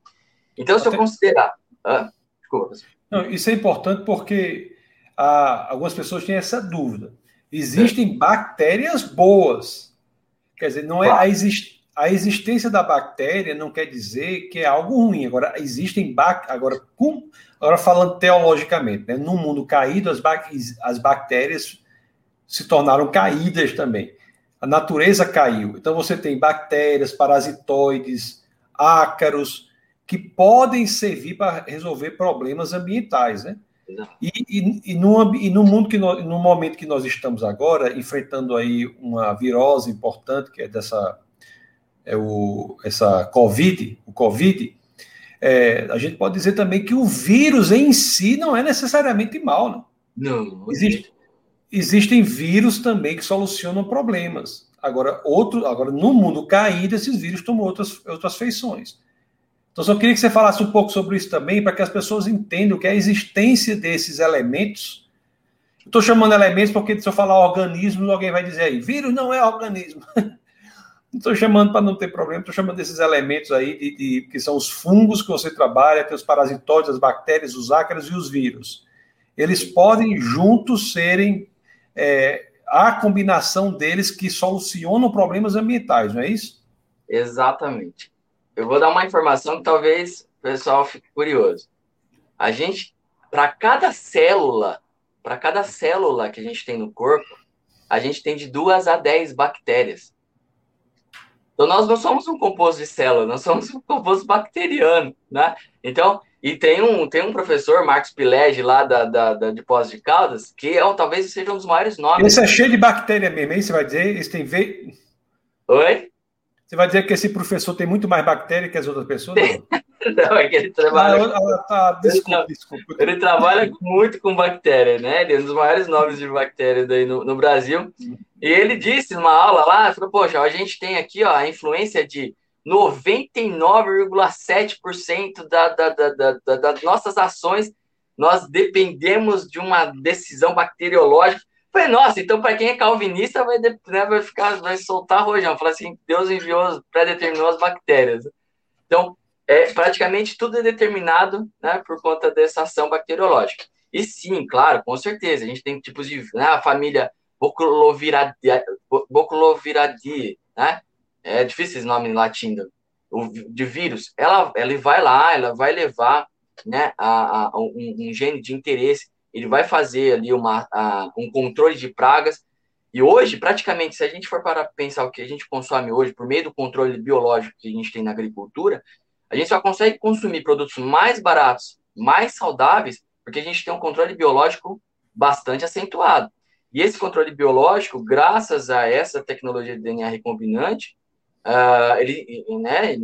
S2: Então, se eu considerar. Ah,
S1: desculpa. Não, isso é importante porque ah, algumas pessoas têm essa dúvida. Existem é. bactérias boas. Quer dizer, não é a existência a existência da bactéria não quer dizer que é algo ruim. Agora, existem agora, com, agora falando teologicamente, né? no mundo caído, as, as bactérias se tornaram caídas também. A natureza caiu. Então você tem bactérias, parasitoides, ácaros, que podem servir para resolver problemas ambientais, né? E, e, e, no, e no mundo que no, no momento que nós estamos agora, enfrentando aí uma virose importante, que é dessa é o, essa Covid, o Covid, é, a gente pode dizer também que o vírus em si não é necessariamente mal. Né?
S2: Não.
S1: Existe, existem vírus também que solucionam problemas. Agora, outro, agora, no mundo caído, esses vírus tomam outras, outras feições. Então, só queria que você falasse um pouco sobre isso também, para que as pessoas entendam que a existência desses elementos. Estou chamando elementos porque se eu falar organismos, alguém vai dizer aí, vírus não é organismo. estou chamando para não ter problema, estou chamando desses elementos aí, de, de, que são os fungos que você trabalha, tem os parasitóides, as bactérias, os ácaros e os vírus. Eles podem juntos serem é, a combinação deles que solucionam problemas ambientais, não é isso?
S2: Exatamente. Eu vou dar uma informação que talvez o pessoal fique curioso. A gente, para cada célula, para cada célula que a gente tem no corpo, a gente tem de duas a dez bactérias. Então, nós não somos um composto de célula, nós somos um composto bacteriano, né? Então, e tem um, tem um professor, Marcos Pilege, lá da, da, da de Pós de Caldas, que é, talvez seja um dos maiores nomes.
S1: Esse é cheio de bactéria mesmo, aí você vai dizer? Esse tem ve...
S2: Oi?
S1: Você vai dizer que esse professor tem muito mais bactéria que as outras pessoas?
S2: Não, é que ele trabalha.
S1: Ah, tá, desculpa,
S2: ele, desculpa. Ele trabalha muito com bactéria, né? Ele é um dos maiores nomes de bactéria daí no, no Brasil. E ele disse numa aula lá, falou, poxa, a gente tem aqui ó, a influência de 99,7% da, da, da, da, das nossas ações, nós dependemos de uma decisão bacteriológica. Falei, nossa, então para quem é calvinista vai, né, vai ficar, vai soltar rojão. Falar assim, Deus enviou, predeterminou as bactérias. Então, é, praticamente tudo é determinado né, por conta dessa ação bacteriológica. E sim, claro, com certeza, a gente tem tipos de, né, a família Boculoviradiae né, é difícil esse nome em latim, de vírus, ela, ela vai lá, ela vai levar né, a, a um, um, gene de interesse, ele vai fazer ali uma, a, um controle de pragas, e hoje, praticamente, se a gente for para pensar o que a gente consome hoje, por meio do controle biológico que a gente tem na agricultura, a gente só consegue consumir produtos mais baratos, mais saudáveis, porque a gente tem um controle biológico bastante acentuado. E esse controle biológico, graças a essa tecnologia de DNA recombinante, uh, ele, né,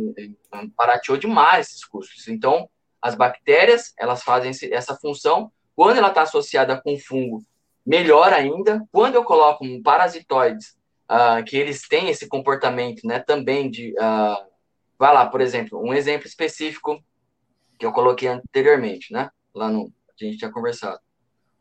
S2: barateou demais esses custos. Então, as bactérias, elas fazem essa função. Quando ela está associada com fungo, melhor ainda. Quando eu coloco um parasitoides, uh, que eles têm esse comportamento, né, também de... Uh, vai lá, por exemplo, um exemplo específico que eu coloquei anteriormente, né, lá no... A gente tinha conversado.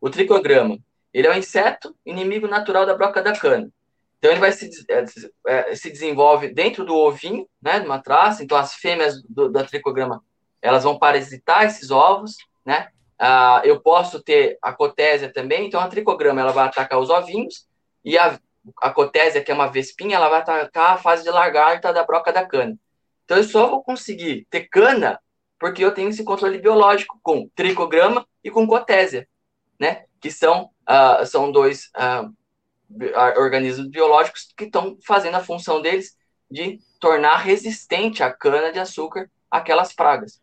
S2: O tricograma, ele é um inseto inimigo natural da broca da cana. Então ele vai se, é, é, se desenvolve dentro do ovinho, né, de uma traça. Então as fêmeas do, da tricograma elas vão parasitar esses ovos, né? Ah, eu posso ter a cotésia também. Então a tricograma ela vai atacar os ovinhos e a, a cotésia que é uma vespinha ela vai atacar a fase de lagarta da broca da cana. Então eu só vou conseguir ter cana porque eu tenho esse controle biológico com tricograma e com cotésia, né? Que são uh, são dois uh, organismos biológicos que estão fazendo a função deles de tornar resistente a cana-de-açúcar aquelas pragas.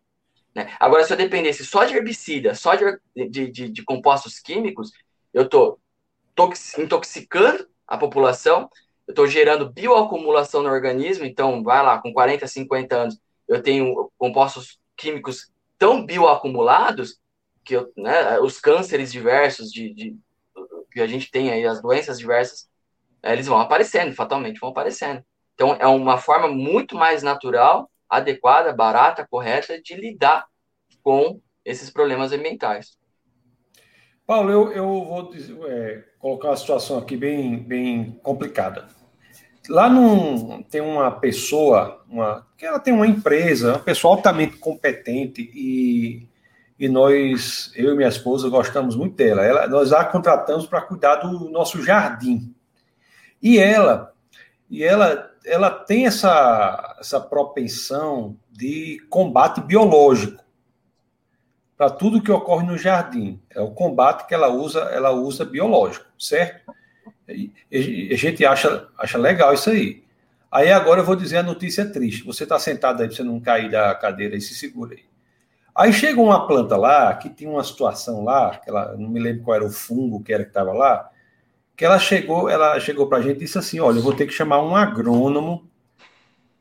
S2: Né? Agora, se eu dependesse só de herbicida, só de, de, de, de compostos químicos, eu estou intoxicando a população, estou gerando bioacumulação no organismo, então vai lá, com 40, 50 anos, eu tenho compostos químicos tão bioacumulados que eu, né, os cânceres diversos de, de, que a gente tem aí, as doenças diversas, eles vão aparecendo, fatalmente vão aparecendo. Então, é uma forma muito mais natural, adequada, barata, correta de lidar com esses problemas ambientais.
S1: Paulo, eu, eu vou é, colocar uma situação aqui bem, bem complicada. Lá num, tem uma pessoa, uma, que ela tem uma empresa, uma pessoa altamente competente e, e nós, eu e minha esposa, gostamos muito dela. Ela, nós a contratamos para cuidar do nosso jardim. E ela, e ela, ela tem essa, essa propensão de combate biológico para tudo que ocorre no jardim. É o combate que ela usa, ela usa biológico, certo? E a gente acha, acha legal isso aí. Aí agora eu vou dizer a notícia triste. Você está sentado aí para você não cair da cadeira e se segura aí. Aí chega uma planta lá, que tinha uma situação lá, que ela, não me lembro qual era o fungo que era que estava lá, que ela chegou, ela chegou para a gente e disse assim, olha, eu vou ter que chamar um agrônomo,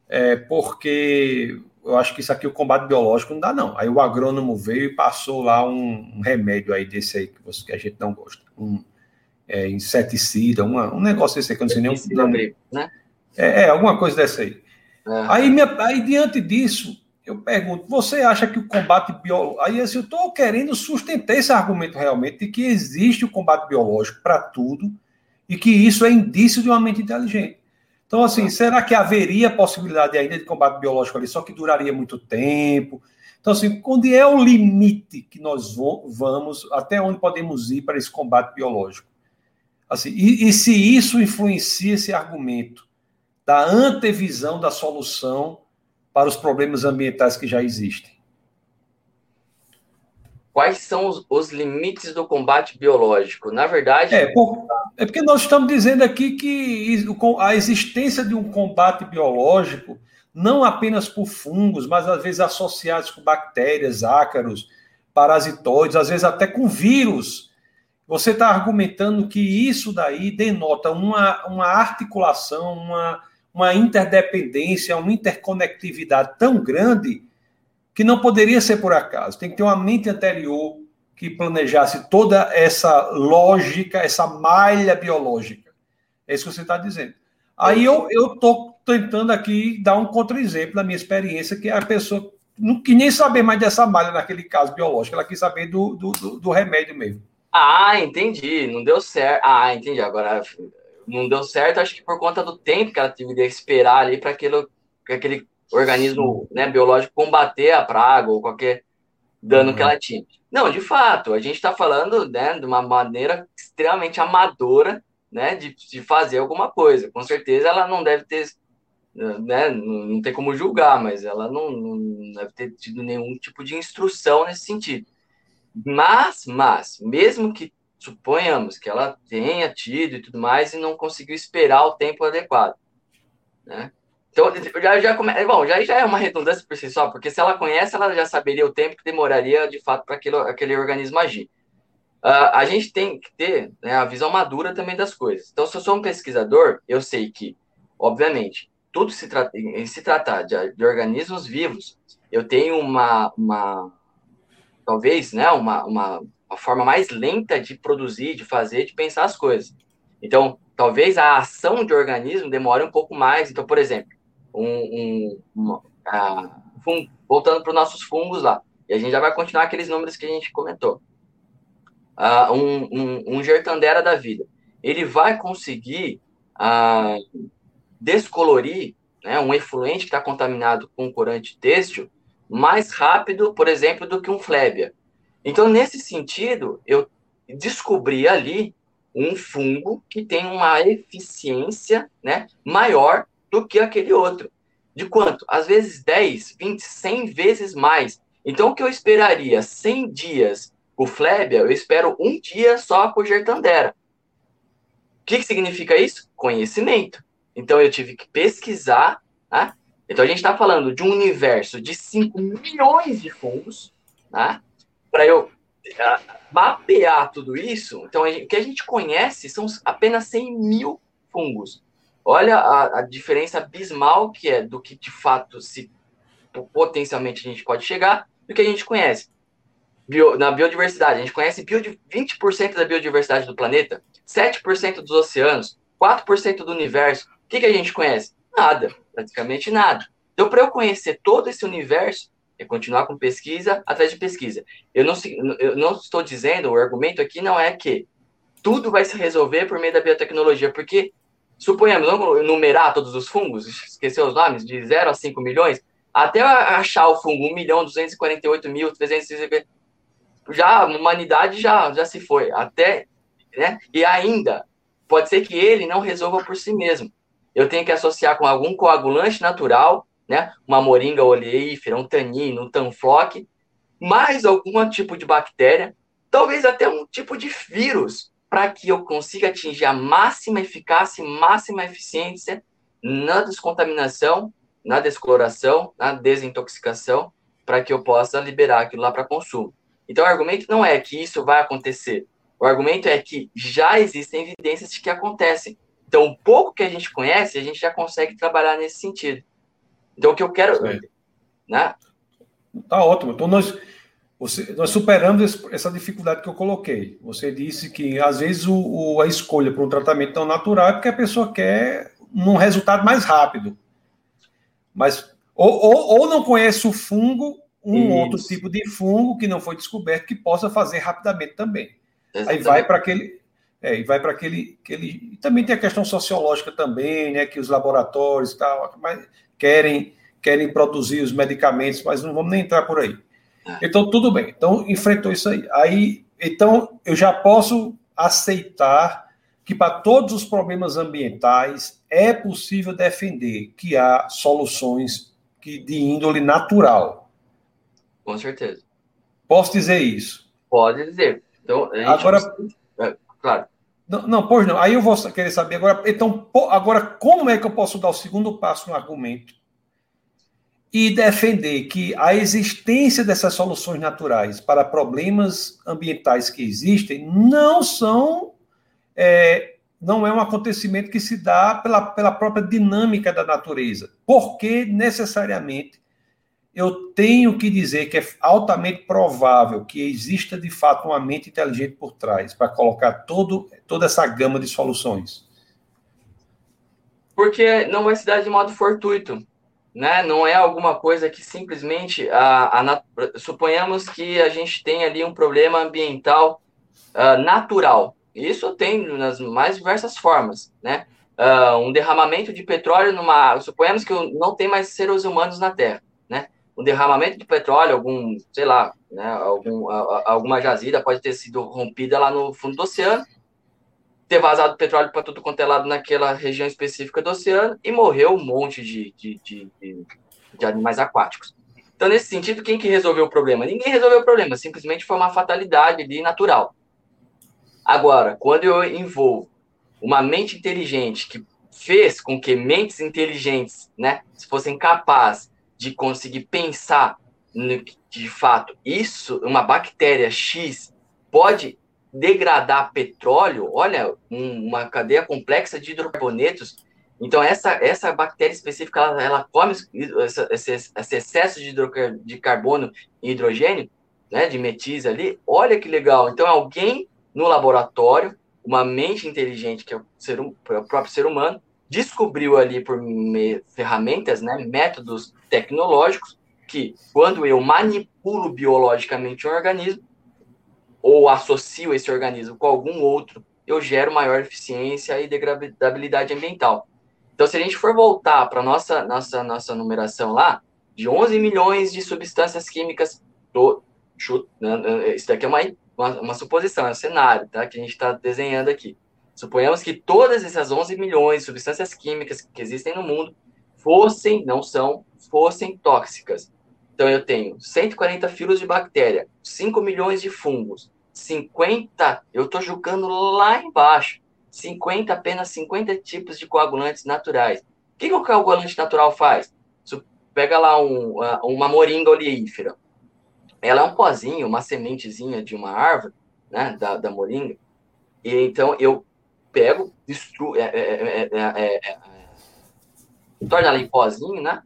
S1: é, porque eu acho que isso aqui, o combate biológico, não dá não. Aí o agrônomo veio e passou lá um, um remédio aí desse aí que, você, que a gente não gosta. Um, é, inseticida, uma, um negócio desse aí que eu não sei nem o nome. Né? É, é, alguma coisa dessa aí. É. Aí, minha, aí, diante disso, eu pergunto, você acha que o combate biológico. Aí assim, eu estou querendo sustentar esse argumento realmente de que existe o combate biológico para tudo e que isso é indício de uma mente inteligente. Então, assim, será que haveria possibilidade ainda de combate biológico ali, só que duraria muito tempo? Então, assim, onde é o limite que nós vamos, até onde podemos ir para esse combate biológico? Assim, e, e se isso influencia esse argumento da antevisão da solução para os problemas ambientais que já existem?
S2: Quais são os, os limites do combate biológico? Na verdade.
S1: É, por, é porque nós estamos dizendo aqui que a existência de um combate biológico, não apenas por fungos, mas às vezes associados com bactérias, ácaros, parasitoides, às vezes até com vírus você está argumentando que isso daí denota uma, uma articulação, uma, uma interdependência, uma interconectividade tão grande que não poderia ser por acaso. Tem que ter uma mente anterior que planejasse toda essa lógica, essa malha biológica. É isso que você está dizendo. Aí eu estou tentando aqui dar um contra-exemplo da minha experiência, que é a pessoa não quis nem saber mais dessa malha naquele caso biológico, ela quis saber do, do, do remédio mesmo.
S2: Ah, entendi. Não deu certo. Ah, entendi. Agora não deu certo, acho que por conta do tempo que ela deveria esperar ali para aquele, aquele organismo né, biológico combater a praga ou qualquer dano uhum. que ela tinha. Não, de fato, a gente está falando né, de uma maneira extremamente amadora né, de, de fazer alguma coisa. Com certeza ela não deve ter, né, não, não tem como julgar, mas ela não, não deve ter tido nenhum tipo de instrução nesse sentido. Mas, mas, mesmo que suponhamos que ela tenha tido e tudo mais e não conseguiu esperar o tempo adequado, né? Então, já, já, come... Bom, já, já é uma redundância por si só, porque se ela conhece, ela já saberia o tempo que demoraria, de fato, para aquele, aquele organismo agir. Uh, a gente tem que ter né, a visão madura também das coisas. Então, se eu sou um pesquisador, eu sei que, obviamente, tudo se, tra... se tratar de, de organismos vivos, eu tenho uma, uma talvez, né, uma, uma, uma, forma mais lenta de produzir, de fazer, de pensar as coisas. Então, talvez a ação de organismo demore um pouco mais. Então, por exemplo, um, um, uma, uh, voltando para os nossos fungos lá, e a gente já vai continuar aqueles números que a gente comentou. Uh, um, um, um Gertandera da vida, ele vai conseguir uh, descolorir né, um efluente que está contaminado com corante têxtil mais rápido, por exemplo, do que um Flebia. Então, nesse sentido, eu descobri ali um fungo que tem uma eficiência né, maior do que aquele outro. De quanto? Às vezes 10, 20, 100 vezes mais. Então, o que eu esperaria 100 dias com o Flebia, eu espero um dia só com Gertandera. O que, que significa isso? Conhecimento. Então, eu tive que pesquisar né, então a gente está falando de um universo de 5 milhões de fungos, né? Para eu mapear tudo isso, então o que a gente conhece são apenas 100 mil fungos. Olha a, a diferença abismal que é do que de fato se potencialmente a gente pode chegar do que a gente conhece. Bio, na biodiversidade, a gente conhece bio, 20% da biodiversidade do planeta, 7% dos oceanos, 4% do universo. O que, que a gente conhece? Nada, praticamente nada. Então, para eu conhecer todo esse universo, é continuar com pesquisa atrás de pesquisa. Eu não, eu não estou dizendo, o argumento aqui não é que tudo vai se resolver por meio da biotecnologia, porque, suponhamos, vamos numerar todos os fungos, esquecer os nomes, de 0 a 5 milhões, até achar o fungo 1 milhão 248 mil 350, já a humanidade já, já se foi, até, né? E ainda, pode ser que ele não resolva por si mesmo. Eu tenho que associar com algum coagulante natural, né? Uma moringa oleífera, um tanino, um tanfloc, mais algum tipo de bactéria, talvez até um tipo de vírus, para que eu consiga atingir a máxima eficácia e máxima eficiência na descontaminação, na descoloração, na desintoxicação, para que eu possa liberar aquilo lá para consumo. Então, o argumento não é que isso vai acontecer. O argumento é que já existem evidências de que acontecem. Então, o pouco que a gente conhece, a gente já consegue trabalhar nesse sentido. Então, o que eu quero. Né?
S1: Tá ótimo. Então, nós, você, nós superamos essa dificuldade que eu coloquei. Você disse que, às vezes, o, o, a escolha para um tratamento tão natural é porque a pessoa quer um resultado mais rápido. Mas, ou, ou, ou não conhece o fungo, um Isso. outro tipo de fungo que não foi descoberto que possa fazer rapidamente também. Exatamente. Aí vai para aquele. É, e vai para aquele, aquele. Também tem a questão sociológica também, né? Que os laboratórios e tal, mas querem, querem produzir os medicamentos, mas não vamos nem entrar por aí. É. Então, tudo bem. Então, enfrentou isso aí. Aí, então, eu já posso aceitar que para todos os problemas ambientais é possível defender que há soluções que, de índole natural.
S2: Com certeza.
S1: Posso dizer isso?
S2: Pode dizer. Então,
S1: agora, é, claro. Não, não, pois não. Aí eu vou querer saber agora. Então, agora, como é que eu posso dar o segundo passo no argumento e defender que a existência dessas soluções naturais para problemas ambientais que existem não são é, não é um acontecimento que se dá pela, pela própria dinâmica da natureza, porque necessariamente eu tenho que dizer que é altamente provável que exista de fato uma mente inteligente por trás para colocar todo, toda essa gama de soluções.
S2: Porque não vai se dar de modo fortuito, né? Não é alguma coisa que simplesmente a, a suponhamos que a gente tem ali um problema ambiental uh, natural. Isso tem nas mais diversas formas, né? Uh, um derramamento de petróleo numa, suponhamos que não tem mais seres humanos na Terra um derramamento de petróleo, algum, sei lá, né, algum, alguma jazida pode ter sido rompida lá no fundo do oceano, ter vazado petróleo para tudo quanto é lado naquela região específica do oceano e morreu um monte de, de, de, de, de animais aquáticos. Então, nesse sentido, quem que resolveu o problema? Ninguém resolveu o problema, simplesmente foi uma fatalidade ali natural. Agora, quando eu envolvo uma mente inteligente que fez com que mentes inteligentes, né, fossem capazes de conseguir pensar no, de fato isso, uma bactéria X pode degradar petróleo, olha, um, uma cadeia complexa de hidrocarbonetos. Então, essa, essa bactéria específica, ela, ela come esse, esse, excesso de, hidrocar, de carbono e hidrogênio, né, de metis ali. Olha que legal. Então, alguém no laboratório, uma mente inteligente, que é o, ser, o próprio ser humano, descobriu ali por ferramentas, né, métodos tecnológicos, que quando eu manipulo biologicamente um organismo, ou associo esse organismo com algum outro, eu gero maior eficiência e degradabilidade ambiental. Então, se a gente for voltar para a nossa, nossa, nossa numeração lá, de 11 milhões de substâncias químicas, né, isso daqui é uma, uma, uma suposição, é um cenário tá, que a gente está desenhando aqui. Suponhamos que todas essas 11 milhões de substâncias químicas que existem no mundo fossem, não são, fossem tóxicas. Então eu tenho 140 filos de bactéria, 5 milhões de fungos, 50, eu estou jogando lá embaixo, 50, apenas 50 tipos de coagulantes naturais. O que, que o coagulante natural faz? Você pega lá um, uma moringa oleífera, ela é um pozinho, uma sementezinha de uma árvore, né, da, da moringa, e então eu pego, destruo, é, é, é, torno ela em pozinho, né,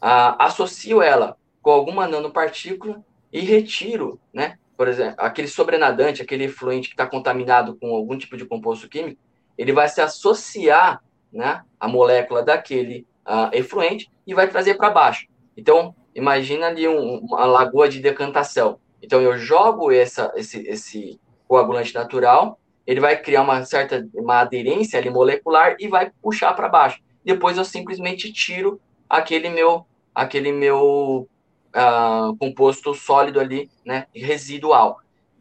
S2: ah, associo ela com alguma nanopartícula e retiro, né, por exemplo, aquele sobrenadante, aquele efluente que está contaminado com algum tipo de composto químico, ele vai se associar, né, à molécula daquele uh, efluente e vai trazer para baixo. Então, imagina ali um, uma lagoa de decantação. Então, eu jogo essa, esse, esse coagulante natural, ele vai criar uma certa uma aderência ali molecular e vai puxar para baixo. Depois eu simplesmente tiro aquele meu aquele meu uh, composto sólido ali, né, residual.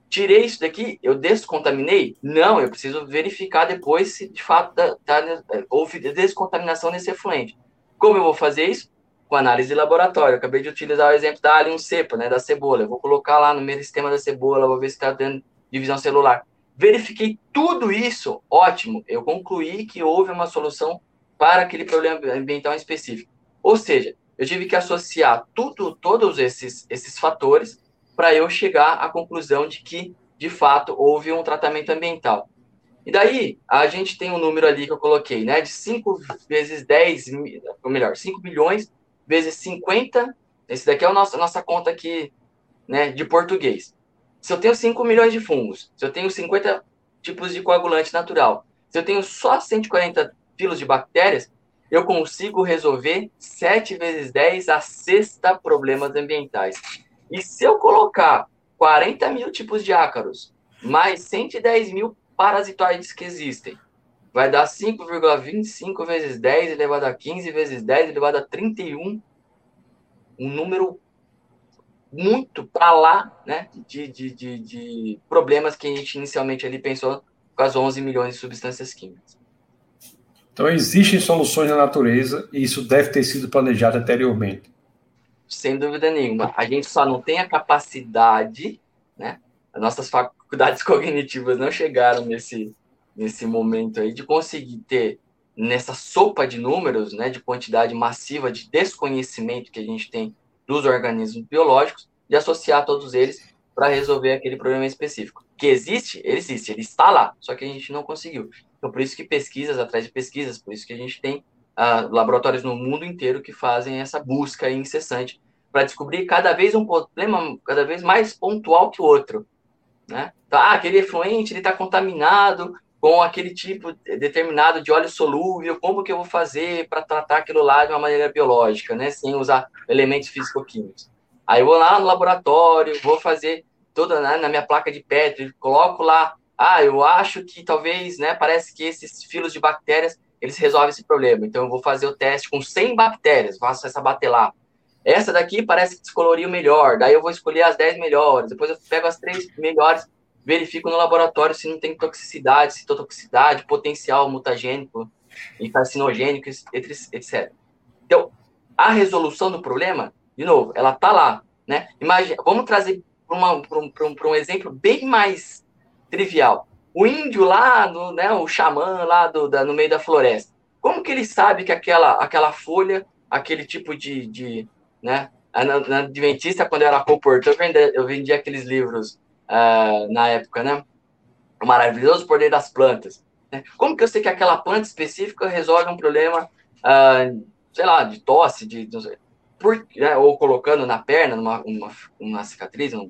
S2: Tirei isso daqui, eu descontaminei? Não, eu preciso verificar depois se de fato tá, tá, houve descontaminação nesse efluente. Como eu vou fazer isso? Com análise de laboratório. Eu acabei de utilizar o exemplo da alien cepa, né, da cebola. Eu vou colocar lá no meristema da cebola, vou ver se está tendo divisão celular. Verifiquei tudo isso, ótimo. Eu concluí que houve uma solução para aquele problema ambiental específico. Ou seja, eu tive que associar tudo, todos esses, esses fatores para eu chegar à conclusão de que, de fato, houve um tratamento ambiental. E daí, a gente tem um número ali que eu coloquei, né? De 5 vezes 10, ou melhor, 5 milhões vezes 50. Esse daqui é a nossa, nossa conta aqui, né? De português. Se eu tenho 5 milhões de fungos, se eu tenho 50 tipos de coagulante natural, se eu tenho só 140 quilos de bactérias, eu consigo resolver 7 vezes 10 a sexta problemas ambientais. E se eu colocar 40 mil tipos de ácaros, mais 110 mil parasitoides que existem. Vai dar 5,25 vezes 10 elevado a 15 vezes 10 elevado a 31. Um número muito para lá né, de, de, de, de, problemas que a gente inicialmente ali pensou com as 11 milhões de substâncias químicas.
S1: Então, existem soluções na natureza e isso deve ter sido planejado anteriormente.
S2: Sem dúvida nenhuma. A gente só não tem a capacidade, né? As nossas faculdades cognitivas não chegaram nesse, nesse momento aí de conseguir ter nessa sopa de números, né, de quantidade massiva de desconhecimento que a gente tem dos organismos biológicos, de associar todos eles para resolver aquele problema específico. Que existe, ele existe, ele está lá, só que a gente não conseguiu. Então, por isso que pesquisas atrás de pesquisas, por isso que a gente tem uh, laboratórios no mundo inteiro que fazem essa busca incessante para descobrir cada vez um problema cada vez mais pontual que o outro. Né? Tá, aquele efluente está contaminado com aquele tipo determinado de óleo solúvel, como que eu vou fazer para tratar aquilo lá de uma maneira biológica, né, sem usar elementos físico-químicos. Aí eu vou lá no laboratório, vou fazer toda né, na minha placa de Petri, coloco lá, ah, eu acho que talvez, né, parece que esses filos de bactérias, eles resolvem esse problema. Então eu vou fazer o teste com 100 bactérias, faço essa batelar. Essa daqui parece que descoloriu melhor, daí eu vou escolher as 10 melhores, depois eu pego as três melhores, verifico no laboratório se não tem toxicidade, citotoxicidade, potencial mutagênico e carcinogênico, etc. Então, a resolução do problema, de novo, ela tá lá, né? Imagina, vamos trazer para um, um, um exemplo bem mais trivial. O índio lá, no, né, o xamã lá do, da, no meio da floresta, como que ele sabe que aquela, aquela folha, aquele tipo de, de né? Na Adventista, quando eu era comportor, eu vendia aqueles livros uh, na época, né? O Maravilhoso Poder das Plantas. Né? Como que eu sei que aquela planta específica resolve um problema, uh, sei lá, de tosse, de, por, né? ou colocando na perna, numa uma, uma cicatriz? Um...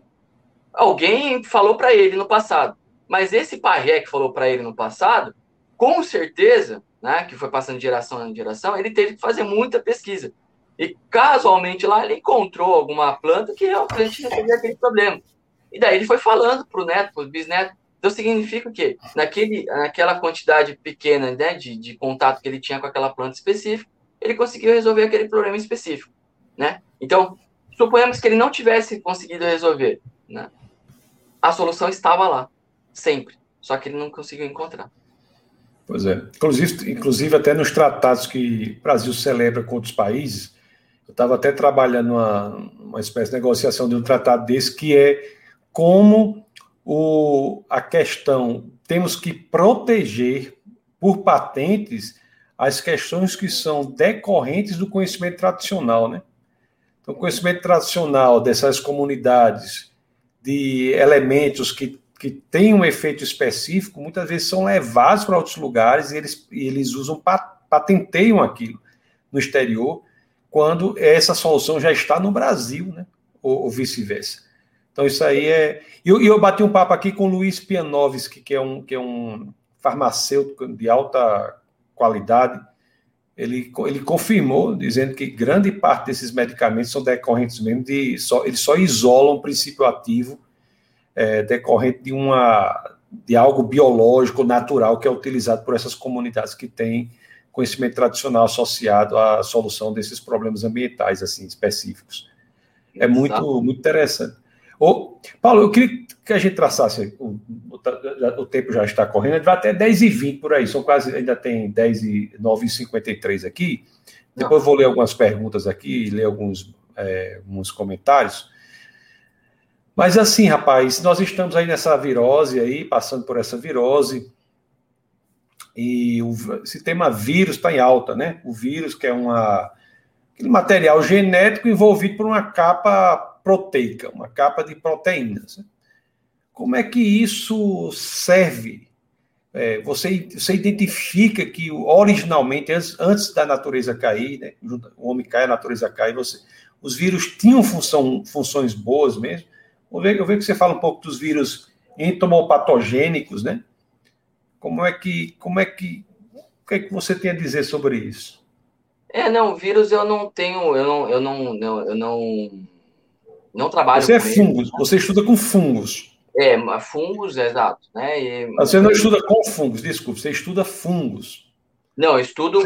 S2: Alguém falou para ele no passado. Mas esse parré que falou para ele no passado, com certeza, né, que foi passando de geração em geração, ele teve que fazer muita pesquisa. E casualmente lá ele encontrou alguma planta que realmente resolvia aquele problema. E daí ele foi falando para o neto, para o bisneto. Então significa que naquele, naquela quantidade pequena né, de, de contato que ele tinha com aquela planta específica, ele conseguiu resolver aquele problema específico. Né? Então, suponhamos que ele não tivesse conseguido resolver. Né? A solução estava lá, sempre. Só que ele não conseguiu encontrar.
S1: Pois é. Inclusive, inclusive até nos tratados que o Brasil celebra com outros países, eu estava até trabalhando uma, uma espécie de negociação de um tratado desse, que é como o, a questão temos que proteger por patentes as questões que são decorrentes do conhecimento tradicional, né? Então, conhecimento tradicional dessas comunidades, de elementos que, que têm um efeito específico, muitas vezes são levados para outros lugares e eles, e eles usam, patenteiam aquilo no exterior, quando essa solução já está no Brasil, né? ou, ou vice-versa. Então, isso aí é. E eu, eu, bati um papo aqui com o Luiz Pianovski, que é um, que é um farmacêutico de alta qualidade. Ele, ele confirmou, dizendo que grande parte desses medicamentos são decorrentes mesmo de. Só, eles só isolam o princípio ativo é, decorrente de, uma, de algo biológico, natural, que é utilizado por essas comunidades que têm conhecimento tradicional associado à solução desses problemas ambientais assim específicos. É muito, muito interessante. Ô, Paulo, eu queria que a gente traçasse, o, o, o tempo já está correndo, vai até 10h20 por aí, são quase, ainda tem 10 e 9h53 aqui. Depois eu vou ler algumas perguntas aqui, ler alguns, é, alguns comentários. Mas assim, rapaz, nós estamos aí nessa virose aí, passando por essa virose, e o, esse tema vírus está em alta, né? O vírus, que é uma, aquele material genético envolvido por uma capa proteica, uma capa de proteínas. Como é que isso serve? É, você, você identifica que originalmente, antes, antes da natureza cair, né, o homem cai, a natureza cai, você, os vírus tinham função, funções boas mesmo. Eu vejo, que você fala um pouco dos vírus entomopatogênicos, né? Como é que, como é que, o que é que você tem a dizer sobre isso?
S2: É, não, vírus eu não tenho, eu não, eu não, eu não não trabalho
S1: Você é fungos, né? você estuda com fungos.
S2: É, fungos, exato. Né?
S1: E, você não estuda com fungos, desculpe, você estuda fungos.
S2: Não, eu estudo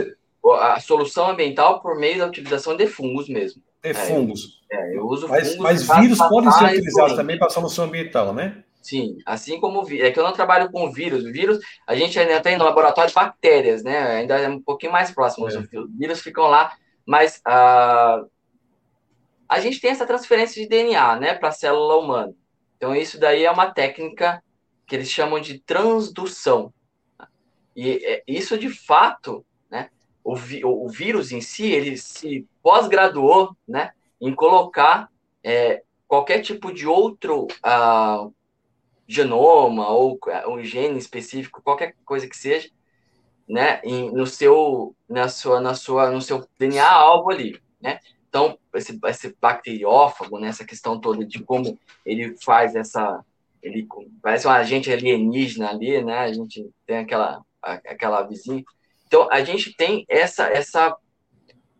S2: a solução ambiental por meio da utilização de fungos mesmo.
S1: De é, fungos.
S2: Eu, é, eu uso
S1: mas, fungos. Mas vírus podem ser utilizados também para a solução ambiental, né?
S2: Sim, assim como é que eu não trabalho com vírus. Vírus, a gente ainda tem no laboratório bactérias, né? Ainda é um pouquinho mais próximo. É. Os vírus ficam lá, mas uh, a gente tem essa transferência de DNA, né, para a célula humana. Então, isso daí é uma técnica que eles chamam de transdução. E é, isso, de fato, né, o, o vírus em si, ele se pós-graduou, né, em colocar é, qualquer tipo de outro uh, genoma ou um gene específico, qualquer coisa que seja, né, em, no seu, na sua, na sua, no seu DNA alvo ali, né? Então, esse, esse bacteriófago, né, essa questão toda de como ele faz essa. Ele parece um agente alienígena ali, né? A gente tem aquela, aquela vizinha. Então, a gente tem essa, essa,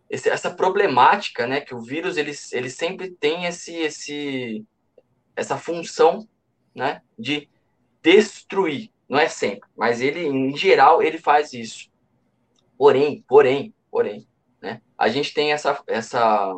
S2: essa problemática, né? Que o vírus ele, ele sempre tem esse, esse, essa função, né? De destruir. Não é sempre, mas ele, em geral, ele faz isso. Porém, porém, porém? A gente tem essa, essa,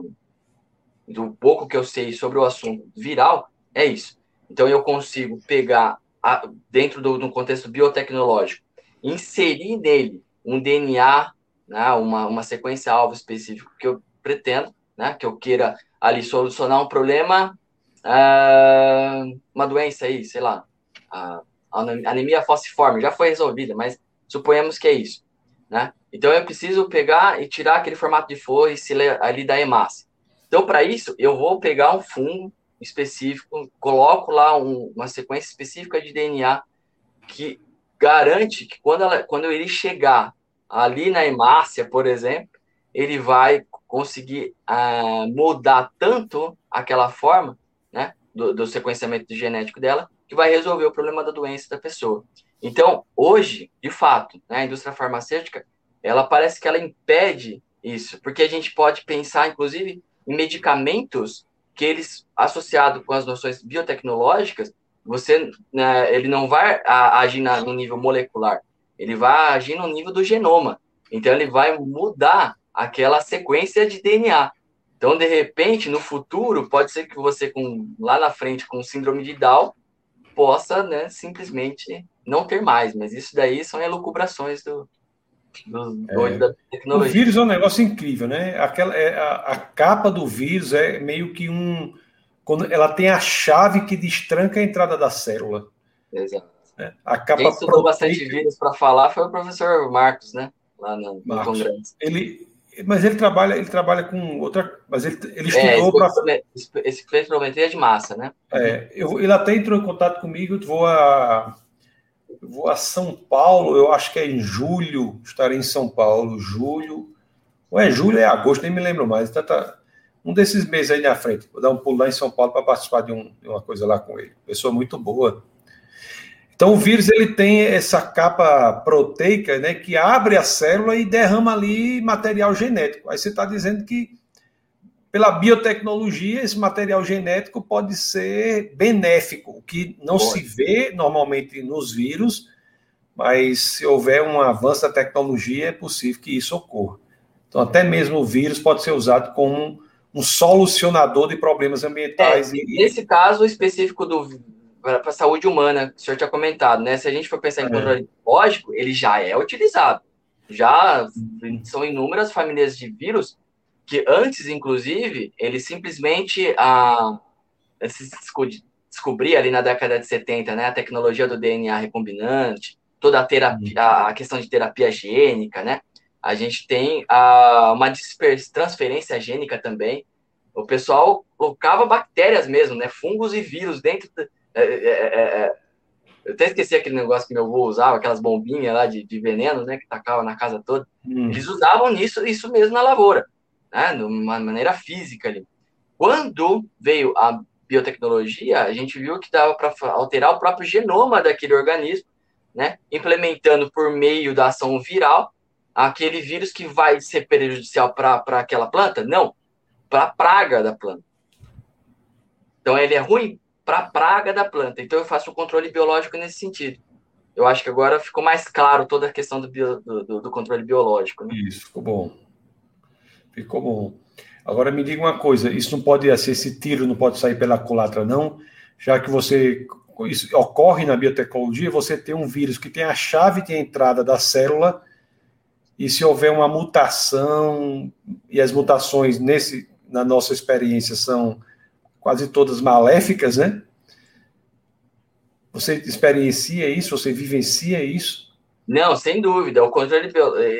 S2: do pouco que eu sei sobre o assunto viral, é isso. Então eu consigo pegar, a, dentro do, do contexto biotecnológico, inserir nele um DNA, né, uma, uma sequência alvo específico que eu pretendo, né, que eu queira ali solucionar um problema, uh, uma doença aí, sei lá, anemia falciforme, já foi resolvida, mas suponhamos que é isso, né? Então eu preciso pegar e tirar aquele formato de foice ali da hemácia. Então para isso eu vou pegar um fungo específico, coloco lá um, uma sequência específica de DNA que garante que quando, ela, quando ele chegar ali na hemácia, por exemplo, ele vai conseguir uh, mudar tanto aquela forma né, do, do sequenciamento genético dela que vai resolver o problema da doença da pessoa. Então, hoje, de fato, né, a indústria farmacêutica ela parece que ela impede isso, porque a gente pode pensar, inclusive, em medicamentos que eles, associado com as noções biotecnológicas, você, né, ele não vai agir no nível molecular, ele vai agir no nível do genoma. Então, ele vai mudar aquela sequência de DNA. Então, de repente, no futuro, pode ser que você, com, lá na frente, com síndrome de Down, possa né, simplesmente não ter mais. Mas isso daí são elucubrações do,
S1: é. da tecnologia. O vírus é um negócio incrível, né? Aquela, é, a, a, capa do vírus é meio que um. Quando ela tem a chave que destranca a entrada da célula.
S2: Exato. É, a capa Quem estudou proteica... bastante vírus para falar foi o professor Marcos, né? Lá no, no.
S1: Congresso. Ele, mas ele trabalha, ele trabalha com outra. Mas ele, ele estudou
S2: é, para. Esse espectrometria é de massa, né?
S1: É, eu, ele até entrou em contato comigo, vou a. vou a São Paulo, eu acho que é em julho, estarei em São Paulo, julho. Ou é julho, é agosto, nem me lembro mais. Então tá, um desses meses aí na frente. Vou dar um pulo lá em São Paulo para participar de, um, de uma coisa lá com ele. Pessoa muito boa. Então, o vírus ele tem essa capa proteica, né, que abre a célula e derrama ali material genético. Aí você está dizendo que, pela biotecnologia, esse material genético pode ser benéfico, o que não pode. se vê normalmente nos vírus, mas se houver um avanço da tecnologia, é possível que isso ocorra. Então, até mesmo o vírus pode ser usado como um, solucionador de problemas ambientais.
S2: É, e... Nesse caso específico do para a saúde humana, que o senhor tinha comentado, né? Se a gente for pensar em é. controle biológico, ele já é utilizado. Já são inúmeras famílias de vírus que antes, inclusive, ele simplesmente ah, se descobria ali na década de 70, né? A tecnologia do DNA recombinante, toda a, terapia, a questão de terapia gênica, né? A gente tem ah, uma transferência gênica também. O pessoal colocava bactérias mesmo, né? Fungos e vírus dentro é é, é, é, é, eu até esqueci aquele negócio que meu avô usava, aquelas bombinhas lá de, de veneno, né, que tacava na casa toda. Hum. Eles usavam nisso, isso mesmo na lavoura, né, de uma maneira física ali. Quando veio a biotecnologia, a gente viu que dava para alterar o próprio genoma daquele organismo, né, implementando por meio da ação viral aquele vírus que vai ser prejudicial para aquela planta? Não, para a praga da planta. Então ele é ruim para a praga da planta. Então eu faço o controle biológico nesse sentido. Eu acho que agora ficou mais claro toda a questão do, bio, do, do, controle biológico. Né?
S1: Isso, ficou bom. Ficou bom. Agora me diga uma coisa: isso não pode ser, esse tiro não pode sair pela culatra, não, já que você. Isso ocorre na biotecnologia, você tem um vírus que tem a chave de entrada da célula, e se houver uma mutação, e as mutações, nesse, na nossa experiência, são quase todas maléficas, né? Você experiencia isso? Você vivencia isso?
S2: Não, sem dúvida. O controle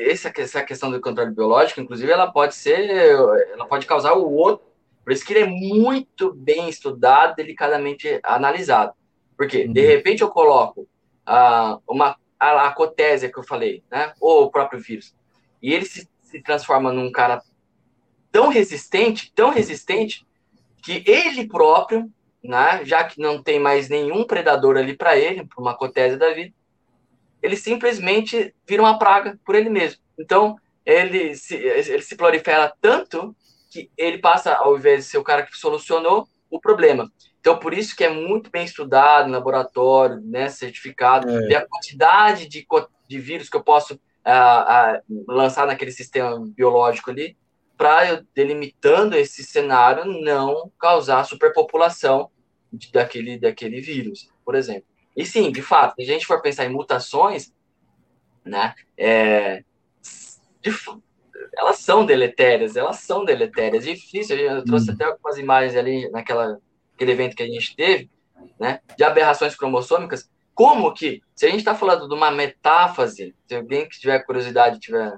S2: essa, essa questão do controle biológico, inclusive, ela pode ser, ela pode causar o outro. Por isso que ele é muito bem estudado, delicadamente analisado. Porque uhum. de repente eu coloco ah, uma a, a cotésia que eu falei, né? Ou o próprio vírus, e ele se, se transforma num cara tão resistente, tão resistente que ele próprio, né, já que não tem mais nenhum predador ali para ele, para uma cotésia da vida, ele simplesmente vira uma praga por ele mesmo. Então, ele se, ele se prolifera tanto que ele passa, ao invés de ser o cara que solucionou o problema. Então, por isso que é muito bem estudado no laboratório, né, certificado, é. a quantidade de, de vírus que eu posso ah, ah, lançar naquele sistema biológico ali, para delimitando esse cenário não causar superpopulação de, daquele, daquele vírus, por exemplo. E sim, de fato, se a gente for pensar em mutações, né, é, de, elas são deletérias, elas são deletérias. Difícil, eu trouxe hum. até algumas imagens ali naquela aquele evento que a gente teve, né, de aberrações cromossômicas. Como que, se a gente está falando de uma metáfase, se alguém que tiver curiosidade tiver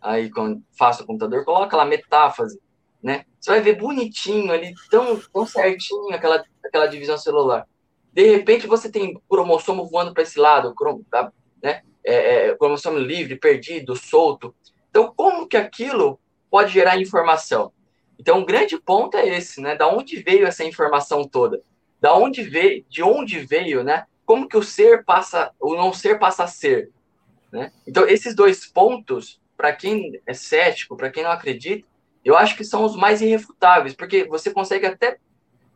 S2: aí faça o computador, coloca lá metáfase, né? Você vai ver bonitinho ali, tão, tão certinho aquela, aquela divisão celular. De repente você tem cromossomo voando para esse lado, né? É, é, cromossomo livre, perdido, solto. Então, como que aquilo pode gerar informação? Então, o grande ponto é esse, né? Da onde veio essa informação toda? Da onde veio, de onde veio, né? Como que o ser passa, o não ser passa a ser, né? Então, esses dois pontos para quem é cético, para quem não acredita, eu acho que são os mais irrefutáveis, porque você consegue até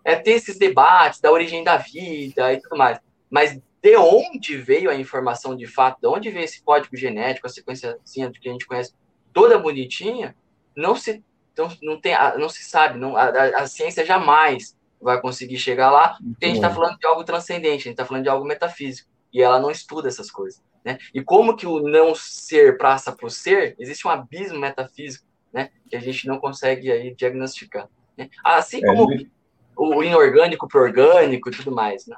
S2: é, ter esses debates da origem da vida e tudo mais, mas de onde veio a informação de fato, de onde veio esse código genético, a sequência que a gente conhece toda bonitinha, não se não, não tem não se sabe, não a, a ciência jamais vai conseguir chegar lá, porque a gente está falando de algo transcendente, a gente está falando de algo metafísico e ela não estuda essas coisas. Né? E como que o não ser passa para o ser, existe um abismo metafísico né? que a gente não consegue aí diagnosticar. Né? Assim é, como é, o inorgânico para orgânico e tudo mais. Né?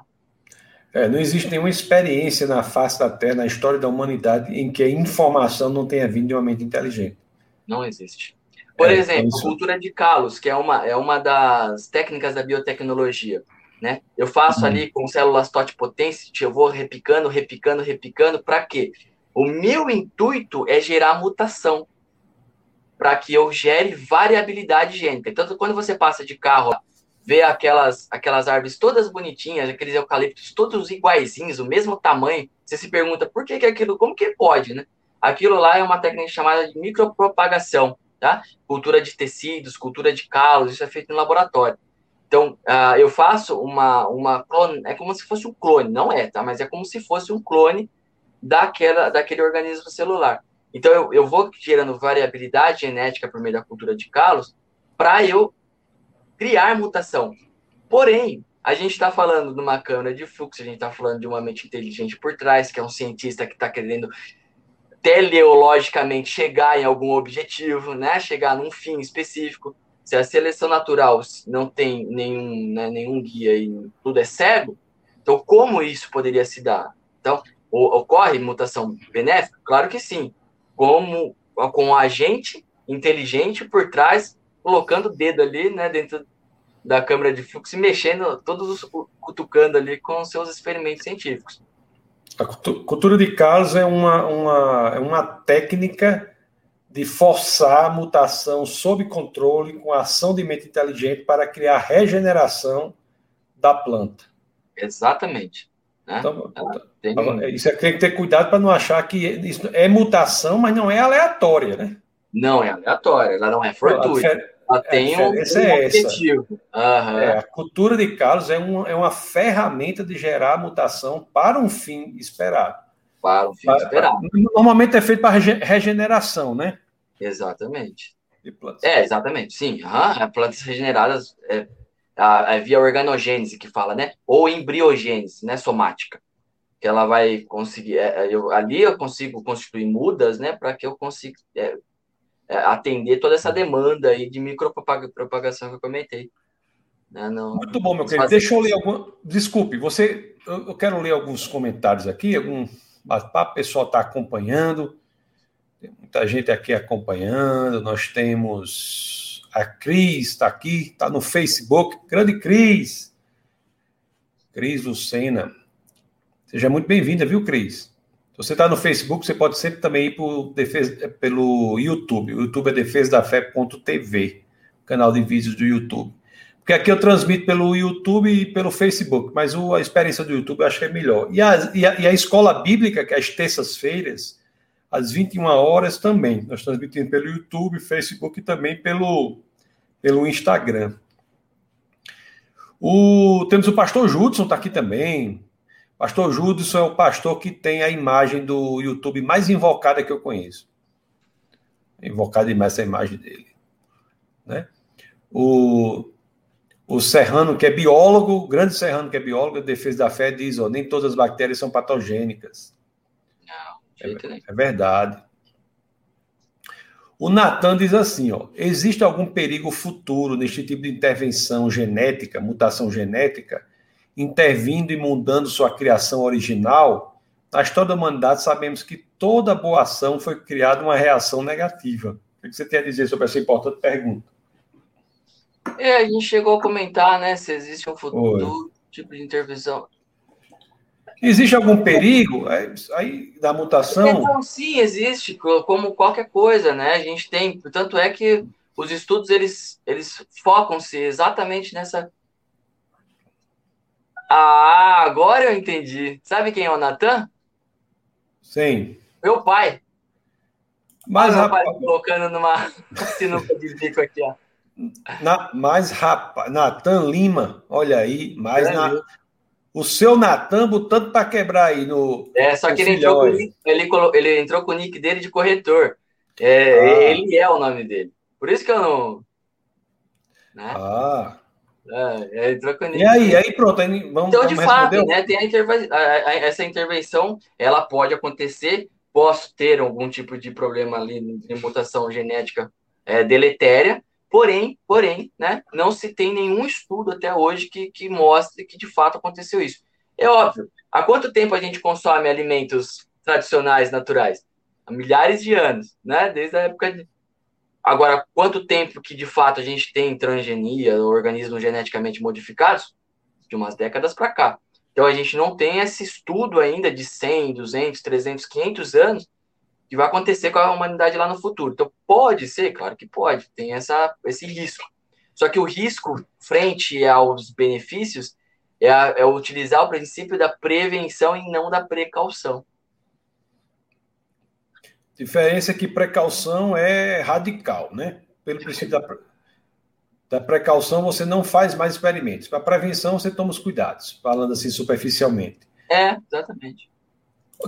S1: É, não existe nenhuma experiência na face da Terra, na história da humanidade, em que a informação não tenha vindo de uma mente inteligente.
S2: Não existe. Por é, exemplo, isso. cultura de calos, que é uma, é uma das técnicas da biotecnologia. Né? Eu faço uhum. ali com células totipotentes, eu vou repicando, repicando, repicando, para quê? O meu intuito é gerar mutação, para que eu gere variabilidade gênica. Então, quando você passa de carro, vê aquelas, aquelas árvores todas bonitinhas, aqueles eucaliptos todos iguaizinhos, o mesmo tamanho, você se pergunta por que, que aquilo, como que pode, né? Aquilo lá é uma técnica chamada de micropropagação, tá? Cultura de tecidos, cultura de calos, isso é feito no laboratório. Então, uh, eu faço uma, uma clone, é como se fosse um clone, não é, tá? Mas é como se fosse um clone daquela, daquele organismo celular. Então, eu, eu vou gerando variabilidade genética por meio da cultura de calos para eu criar mutação. Porém, a gente está falando de uma câmera de fluxo, a gente está falando de uma mente inteligente por trás, que é um cientista que está querendo teleologicamente chegar em algum objetivo, né? chegar num fim específico. Se a seleção natural não tem nenhum, né, nenhum guia e tudo é cego, então como isso poderia se dar? Então, ocorre mutação benéfica? Claro que sim. Como com um agente inteligente por trás, colocando o dedo ali, né, dentro da câmera de fluxo e mexendo, todos os, cutucando ali com seus experimentos científicos.
S1: A cultura de casos é uma, uma, é uma técnica de forçar a mutação sob controle com a ação de mente inteligente para criar regeneração da planta.
S2: Exatamente. Né?
S1: Então, tem... Isso é tem que ter cuidado para não achar que isso é mutação, mas não é aleatória, né?
S2: Não é aleatória, ela não é fortuita. Ela tem um, um
S1: é objetivo. Uhum. É, a cultura de calos é uma, é uma ferramenta de gerar mutação para um fim esperado.
S2: Para um fim para, esperado.
S1: Normalmente é feito para regeneração, né?
S2: Exatamente. É, exatamente, sim. Uhum. Plantas regeneradas é, a, a via organogênese que fala, né? Ou embriogênese, né? Somática. Que ela vai conseguir. É, eu, ali eu consigo constituir mudas, né? Para que eu consiga é, é, atender toda essa demanda aí de micropropagação que eu comentei.
S1: Né? Não, Muito bom, meu querido. Deixa eu ler algum. Desculpe, você. Eu quero ler alguns comentários aqui, algum bate-papo, o pessoal está acompanhando. Tem muita gente aqui acompanhando. Nós temos a Cris, está aqui, está no Facebook. Grande Cris. Cris Lucena. Seja muito bem-vinda, viu, Cris? Você está no Facebook, você pode sempre também ir pro defesa, pelo YouTube. O YouTube é defesadafé.tv, canal de vídeos do YouTube. Porque aqui eu transmito pelo YouTube e pelo Facebook, mas o, a experiência do YouTube eu acho que é melhor. E a, e a, e a escola bíblica, que é às terças-feiras, às 21 horas também. Nós transmitimos pelo YouTube, Facebook e também pelo, pelo Instagram. O, temos o pastor Judson, está aqui também. Pastor Judson é o pastor que tem a imagem do YouTube mais invocada que eu conheço. Invocada demais essa imagem dele. Né? O, o Serrano, que é biólogo, o grande Serrano, que é biólogo, defesa da fé, diz: ó, nem todas as bactérias são patogênicas. Não, é, é verdade. O Natan diz assim: ó, existe algum perigo futuro neste tipo de intervenção genética, mutação genética? Intervindo e mudando sua criação original, na história da humanidade sabemos que toda boa ação foi criada uma reação negativa. O que você tem a dizer sobre essa importante pergunta?
S2: É, a gente chegou a comentar, né, se existe um futuro Oi. tipo de intervenção.
S1: Existe algum perigo aí da mutação?
S2: Então, sim, existe, como qualquer coisa, né? A gente tem, tanto é que os estudos eles, eles focam-se exatamente nessa ah, agora eu entendi. Sabe quem é o Natan?
S1: Sim.
S2: Meu pai. Mas, Olha rapaz, pai colocando numa sinuca de bico aqui, ó.
S1: Na, mas, rapaz, Natan Lima, olha aí, mais é na, o seu Natan botando para quebrar aí no.
S2: É, só que ele entrou, com, ele, ele entrou com o nick dele de corretor. É, ah. Ele é o nome dele. Por isso que eu não.
S1: Né? Ah.
S2: É, é
S1: e aí, aí pronto, aí vamos
S2: Então, de vamos fato, né, tem interve... essa intervenção, ela pode acontecer, posso ter algum tipo de problema ali de mutação genética é, deletéria, porém, porém, né, não se tem nenhum estudo até hoje que, que mostre que de fato aconteceu isso. É óbvio, há quanto tempo a gente consome alimentos tradicionais, naturais? Há milhares de anos, né, desde a época de Agora, quanto tempo que de fato a gente tem transgenia, organismos geneticamente modificados? De umas décadas para cá. Então a gente não tem esse estudo ainda de 100, 200, 300, 500 anos que vai acontecer com a humanidade lá no futuro. Então pode ser, claro que pode, tem essa, esse risco. Só que o risco frente aos benefícios é, a, é utilizar o princípio da prevenção e não da precaução.
S1: Diferença é que precaução é radical, né? Pelo princípio da, da precaução, você não faz mais experimentos. Para prevenção, você toma os cuidados, falando assim superficialmente.
S2: É, exatamente.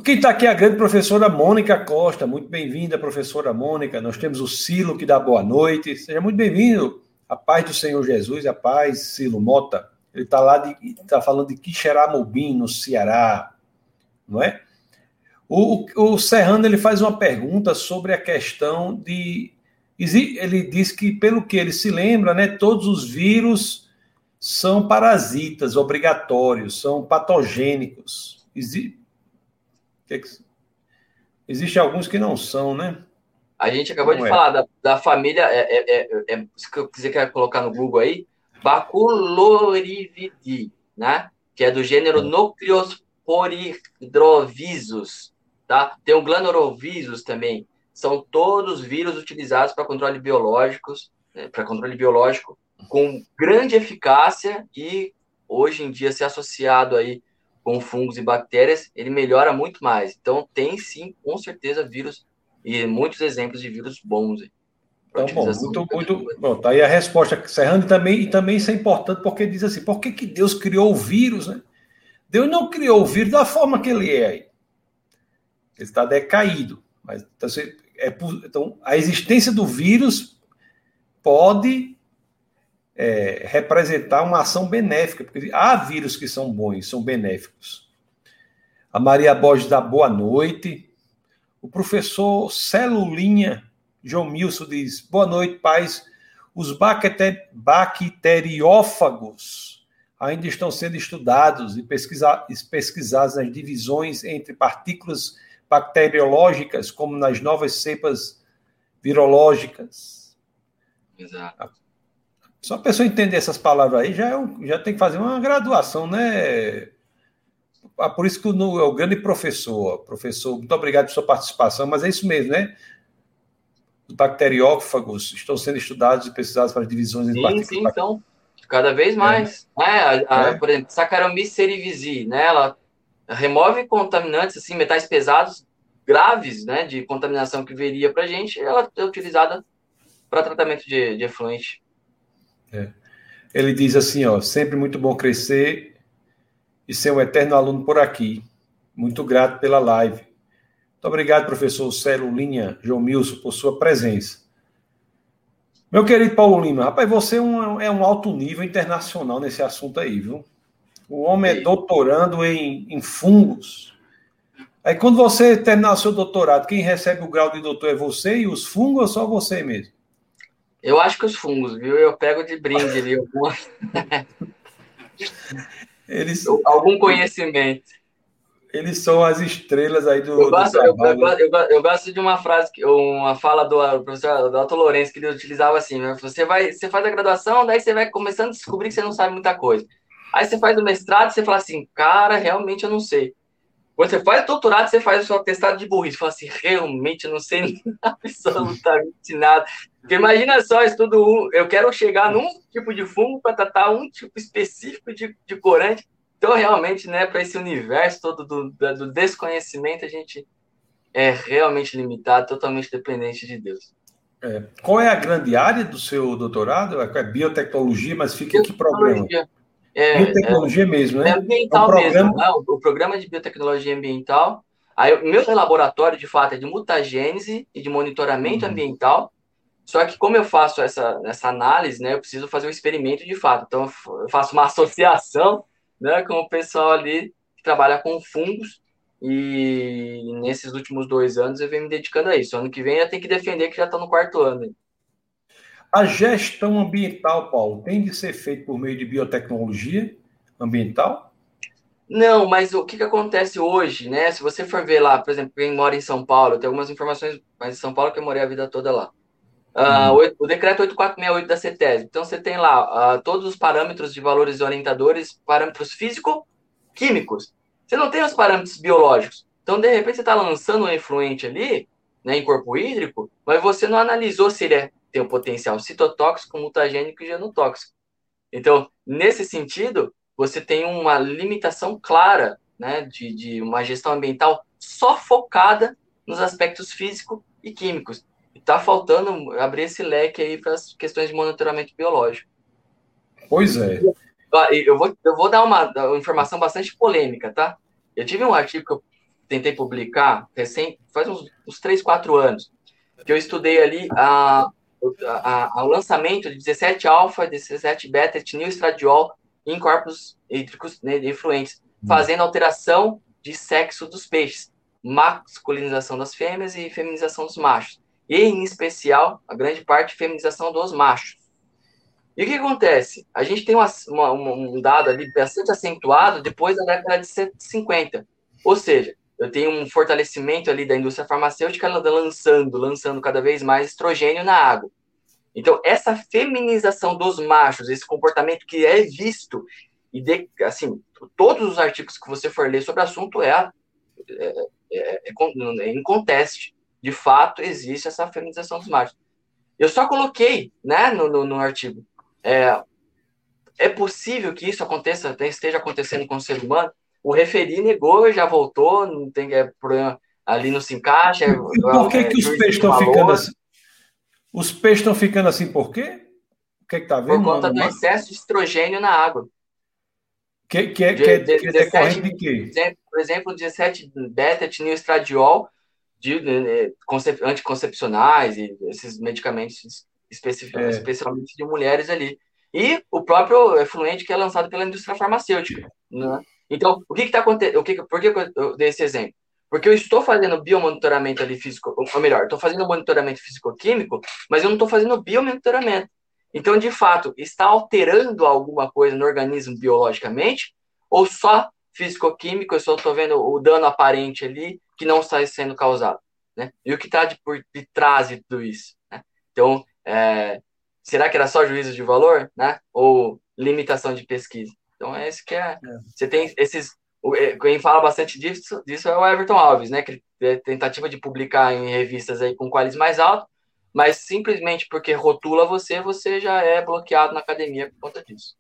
S1: Quem está aqui é a grande professora Mônica Costa. Muito bem-vinda, professora Mônica. Nós temos o Silo que dá boa noite. Seja muito bem-vindo. A paz do Senhor Jesus, a paz, Silo Mota. Ele está lá, está falando de Quixeramobim, no Ceará, não é? O, o Serrano ele faz uma pergunta sobre a questão de. Ele diz que, pelo que ele se lembra, né, todos os vírus são parasitas obrigatórios, são patogênicos. Exi... Existem alguns que não são, né?
S2: A gente acabou não de é. falar da, da família, é, é, é, é, se você quer colocar no Google aí, Baculorividae, né? Que é do gênero Nucleosporidrovisus tá? Tem o glanorovirus também. São todos vírus utilizados para controle biológicos, né, para controle biológico, com grande eficácia e hoje em dia se associado aí com fungos e bactérias, ele melhora muito mais. Então tem sim, com certeza, vírus e muitos exemplos de vírus bons. Aí,
S1: então, bom, muito, muito. Bom, tá aí a resposta, Serrano, também, e também isso é importante porque diz assim: por que, que Deus criou o vírus, né? Deus não criou o vírus da forma que ele é aí. Ele está decaído. Mas, então, é, então, a existência do vírus pode é, representar uma ação benéfica, porque há vírus que são bons, são benéficos. A Maria Borges dá boa noite. O professor Celulinha João Milson diz: boa noite, pais. Os bacteriófagos ainda estão sendo estudados e pesquisados nas divisões entre partículas bacteriológicas, como nas novas cepas virológicas.
S2: Exato.
S1: Só a pessoa entender essas palavras aí já, é um, já tem que fazer uma graduação, né? Ah, por isso que o, é o grande professor, professor, muito obrigado por sua participação, mas é isso mesmo, né? Os bacteriófagos estão sendo estudados e pesquisados para divisões
S2: sim, entre Sim, então, cada vez mais. É. É, a, a, é. Por exemplo, Saccharomyces cerevisiae, né? Ela remove contaminantes, assim, metais pesados graves, né, de contaminação que viria para a gente, ela é utilizada para tratamento de, de efluente.
S1: É. Ele diz assim, ó, sempre muito bom crescer e ser um eterno aluno por aqui. Muito grato pela live. Muito obrigado, professor Célio Linha, João Milson, por sua presença. Meu querido Paulo Lima, rapaz, você é um, é um alto nível internacional nesse assunto aí, viu? O homem é doutorando em, em fungos. Aí quando você terminar o seu doutorado, quem recebe o grau de doutor é você e os fungos ou só você mesmo?
S2: Eu acho que os fungos, viu? Eu pego de brinde ali alguma... Eles... algum conhecimento.
S1: Eles são as estrelas aí do.
S2: Eu gosto, do eu, eu, eu, eu, gosto de uma frase, uma fala do professor Dalton Lourenço, que ele utilizava assim: né? você, vai, você faz a graduação, daí você vai começando a descobrir que você não sabe muita coisa. Aí você faz o mestrado, você fala assim, cara, realmente eu não sei. Quando você faz doutorado, você faz o seu atestado de burrice. Fala assim, realmente eu não sei absolutamente nada. Porque imagina só, estudo um, eu quero chegar num tipo de fungo para tratar um tipo específico de, de corante. Então, realmente, né, para esse universo todo do, do desconhecimento, a gente é realmente limitado, totalmente dependente de Deus.
S1: É. Qual é a grande área do seu doutorado? É biotecnologia, mas fica em que problema?
S2: É,
S1: biotecnologia é, mesmo, né?
S2: É ambiental é um programa... mesmo, né? o, o, programa de biotecnologia ambiental. Aí, o meu laboratório, de fato, é de mutagênese e de monitoramento uhum. ambiental. Só que, como eu faço essa, essa análise, né, eu preciso fazer um experimento de fato. Então, eu faço uma associação né, com o pessoal ali que trabalha com fungos. E nesses últimos dois anos eu venho me dedicando a isso. Ano que vem eu tenho que defender que já estou no quarto ano.
S1: A gestão ambiental, Paulo, tem de ser feita por meio de biotecnologia ambiental?
S2: Não, mas o que, que acontece hoje, né? Se você for ver lá, por exemplo, quem mora em São Paulo, tem algumas informações, mas em São Paulo que eu morei a vida toda lá. Uh, uhum. o decreto 8468 da CETES. Então, você tem lá uh, todos os parâmetros de valores orientadores, parâmetros físico-químicos. Você não tem os parâmetros biológicos. Então, de repente, você está lançando um efluente ali, né, em corpo hídrico, mas você não analisou se ele é, tem o um potencial citotóxico, mutagênico e genotóxico. Então, nesse sentido, você tem uma limitação clara né, de, de uma gestão ambiental só focada nos aspectos físico e químicos. Está faltando abrir esse leque aí para as questões de monitoramento biológico.
S1: Pois é.
S2: Eu vou, eu vou dar uma, uma informação bastante polêmica, tá? Eu tive um artigo que eu tentei publicar recém, faz uns, uns 3, 4 anos, que eu estudei ali a, a, a, o lançamento de 17 alfa, 17 beta, etinil estradiol em corpos hídricos né, influentes, hum. fazendo alteração de sexo dos peixes, masculinização das fêmeas e feminização dos machos e, em especial, a grande parte, feminização dos machos. E o que acontece? A gente tem uma, uma, um dado ali bastante acentuado depois da década de 50. Ou seja, eu tenho um fortalecimento ali da indústria farmacêutica lançando, lançando cada vez mais estrogênio na água. Então, essa feminização dos machos, esse comportamento que é visto, e de, assim, todos os artigos que você for ler sobre o assunto é, é, é, é, é em conteste de fato existe essa feminização dos machos. Eu só coloquei, né, no, no, no artigo, é, é possível que isso aconteça, esteja acontecendo com o ser humano? O referi negou, já voltou, não tem é, problema, ali não se encaixa.
S1: E por que, é, que os peixes estão ficando assim? Os peixes estão ficando assim por quê? O que está vendo?
S2: Por conta do excesso de estrogênio na água.
S1: Que, que, é, que, é, que é decorrente de quê?
S2: Por exemplo, 17 beta-etinilstradiol de, de, de anticoncepcionais e esses medicamentos é. especialmente de mulheres ali. E o próprio efluente que é lançado pela indústria farmacêutica. Né? Então, o que está acontecendo? Por que eu dei esse exemplo? Porque eu estou fazendo biomonitoramento ali físico, ou melhor, estou fazendo monitoramento físico-químico, mas eu não estou fazendo biomonitoramento. Então, de fato, está alterando alguma coisa no organismo biologicamente, ou só físico-químico, eu só estou vendo o dano aparente ali que não está sendo causado, né? E o que está de, por de trás de tudo isso, né? Então, é, será que era só juízo de valor, né? Ou limitação de pesquisa? Então, é isso que é. é. Você tem esses. É, quem fala bastante disso, disso é o Everton Alves, né? Que tentativa de publicar em revistas aí com qualidade mais alto, mas simplesmente porque rotula você, você já é bloqueado na academia por conta disso.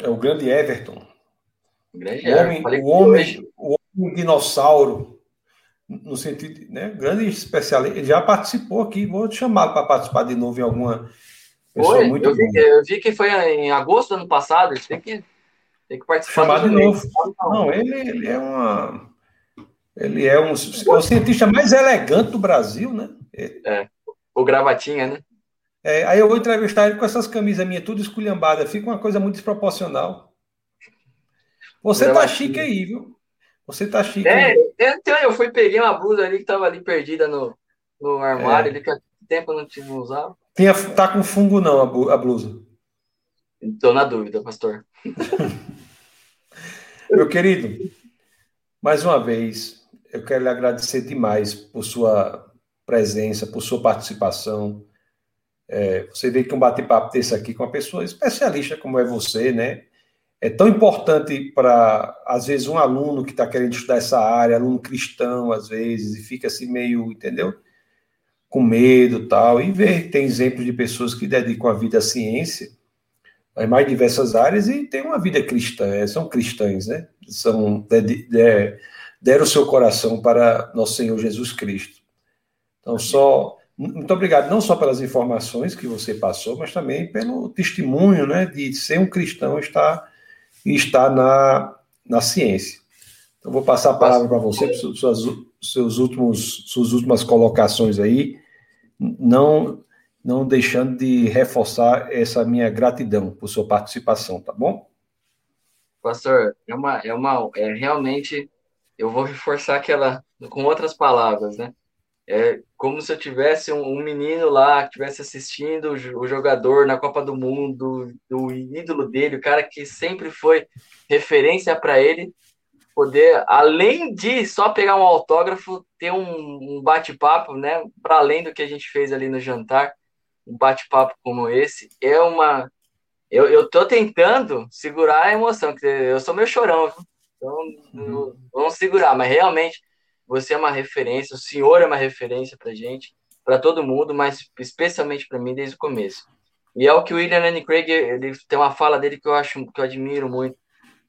S1: É o grande Everton. O, grande o homem, o, homem, o homem dinossauro, no sentido, né? Grande especialista. Ele já participou aqui, vou te chamar para participar de novo em alguma.
S2: Pessoa Oi, muito eu, vi, eu vi que foi em agosto do ano passado, ele tem que, tem que participar.
S1: Chamar de novo. Não, ele, ele é uma. Ele é um, é o cientista mais elegante do Brasil, né?
S2: É, o gravatinha, né?
S1: É, aí eu vou entrevistar ele com essas camisas minhas, tudo esculhambada. Fica uma coisa muito desproporcional. Você tá chique aí, viu? Você tá chique.
S2: É, então eu fui peguei uma blusa ali que tava ali perdida no, no armário, é. ali que há tempo eu não tinha usado.
S1: Tinha, tá com fungo não a, blusa?
S2: Tô na dúvida, pastor.
S1: Meu querido, mais uma vez, eu quero lhe agradecer demais por sua presença, por sua participação. É, você vê que um bate-papo desse aqui com uma pessoa especialista como é você, né? É tão importante para, às vezes, um aluno que está querendo estudar essa área, aluno cristão, às vezes, e fica assim meio, entendeu? Com medo tal, e ver tem exemplos de pessoas que dedicam a vida à ciência, em mais diversas áreas, e tem uma vida cristã, é, são cristãs, né? São, de, de, deram o seu coração para nosso Senhor Jesus Cristo. Então, só muito obrigado, não só pelas informações que você passou, mas também pelo testemunho né, de ser um cristão e estar, estar na, na ciência. Então, vou passar a palavra para você, para suas, seus últimos, suas últimas colocações aí, não, não deixando de reforçar essa minha gratidão por sua participação, tá bom?
S2: Pastor, é uma, é uma, é realmente, eu vou reforçar aquela, com outras palavras, né? É como se eu tivesse um, um menino lá que assistindo o, o, jogador na Copa do Mundo, o ídolo dele, o cara que sempre foi referência para ele, poder, além de só pegar um autógrafo, ter um, um bate-papo, né? Para além do que a gente fez ali no jantar, um bate-papo como esse é uma. Eu, eu tô tentando segurar a emoção, porque eu sou meio chorão, então uhum. vamos segurar, mas realmente você é uma referência, o senhor é uma referência para gente, para todo mundo, mas especialmente para mim desde o começo. E é o que o William Lane Craig ele tem uma fala dele que eu acho que eu admiro muito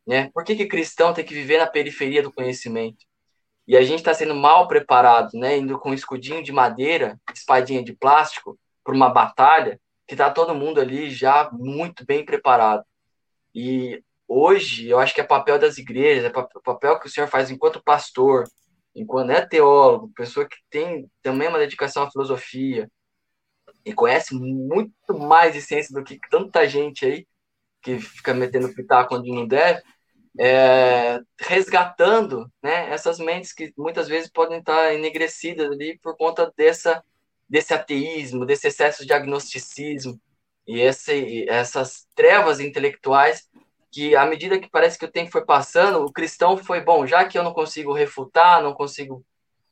S2: né? Por que, que cristão tem que viver na periferia do conhecimento? E a gente está sendo mal preparado, né? Indo com um escudinho de madeira, espadinha de plástico, para uma batalha, que está todo mundo ali já muito bem preparado. E hoje, eu acho que é papel das igrejas, é papel que o senhor faz enquanto pastor, enquanto é teólogo, pessoa que tem também uma dedicação à filosofia, e conhece muito mais de ciência do que tanta gente aí, que fica metendo pitaco onde não deve, é, resgatando né, essas mentes que muitas vezes podem estar enegrecidas ali por conta dessa, desse ateísmo, desse excesso de agnosticismo e esse, essas trevas intelectuais que, à medida que parece que o tempo foi passando, o cristão foi, bom, já que eu não consigo refutar, não consigo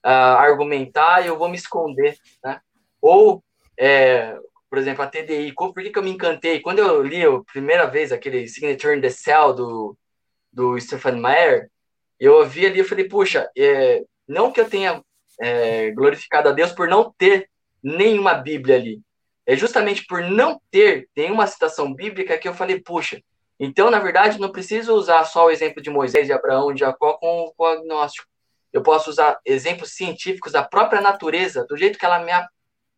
S2: uh, argumentar, eu vou me esconder, né? Ou, é, por exemplo, a TDI, por que, que eu me encantei? Quando eu li a primeira vez aquele Signature in the Cell do do Stephen Meyer, eu ouvi ali e falei, puxa, é, não que eu tenha é, glorificado a Deus por não ter nenhuma Bíblia ali. É justamente por não ter nenhuma citação bíblica que eu falei, puxa, então, na verdade, não preciso usar só o exemplo de Moisés, de Abraão, de Jacó com, com o agnóstico. Eu posso usar exemplos científicos da própria natureza, do jeito que ela, me,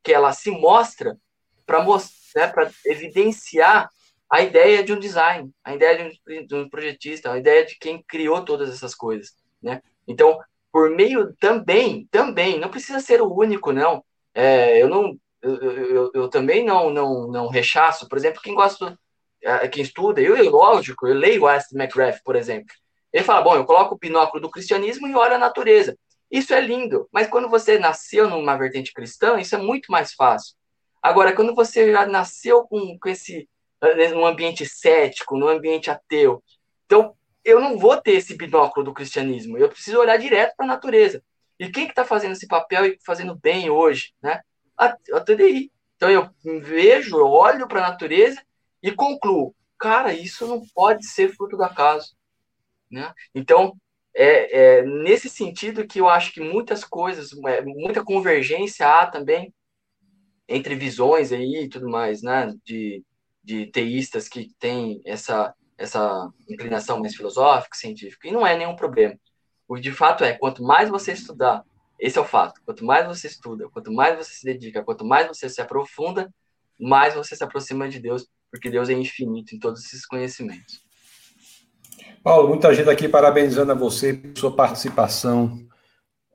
S2: que ela se mostra, para né, evidenciar a ideia de um design, a ideia de um, de um projetista, a ideia de quem criou todas essas coisas, né? Então, por meio também, também, não precisa ser o único, não. É, eu não, eu, eu, eu, também não, não, não rechaço, por exemplo, quem gosta, é, quem estuda, eu, lógico, eu leio West McGrath, por exemplo. Ele fala, bom, eu coloco o binóculo do cristianismo e olho a natureza. Isso é lindo, mas quando você nasceu numa vertente cristã, isso é muito mais fácil. Agora, quando você já nasceu com, com esse num ambiente cético, num ambiente ateu. Então, eu não vou ter esse binóculo do cristianismo. Eu preciso olhar direto para a natureza. E quem que está fazendo esse papel e fazendo bem hoje, né? A, a TDI. Então eu vejo, eu olho para a natureza e concluo, cara, isso não pode ser fruto do acaso, né? Então é, é nesse sentido que eu acho que muitas coisas, é, muita convergência há também entre visões aí e tudo mais, né? De de teístas que têm essa, essa inclinação mais filosófica, científica, e não é nenhum problema. O de fato é, quanto mais você estudar, esse é o fato, quanto mais você estuda, quanto mais você se dedica, quanto mais você se aprofunda, mais você se aproxima de Deus, porque Deus é infinito em todos esses conhecimentos.
S1: Paulo, muita gente aqui parabenizando a você por sua participação,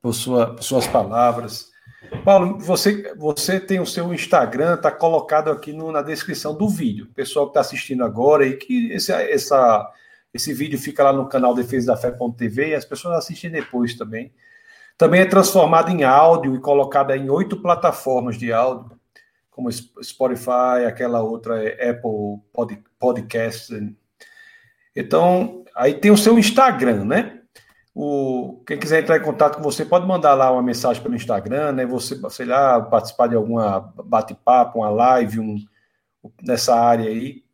S1: por, sua, por suas palavras. Paulo, você, você tem o seu Instagram, está colocado aqui no, na descrição do vídeo. Pessoal que está assistindo agora e que esse, essa, esse vídeo fica lá no canal Defesa da Fé.tv e as pessoas assistem depois também. Também é transformado em áudio e colocado em oito plataformas de áudio, como Spotify, aquela outra é Apple Pod, Podcast. Então, aí tem o seu Instagram, né? O, quem quiser entrar em contato com você, pode mandar lá uma mensagem pelo Instagram, né? Você, sei lá, participar de alguma bate-papo, uma live, um, nessa área aí.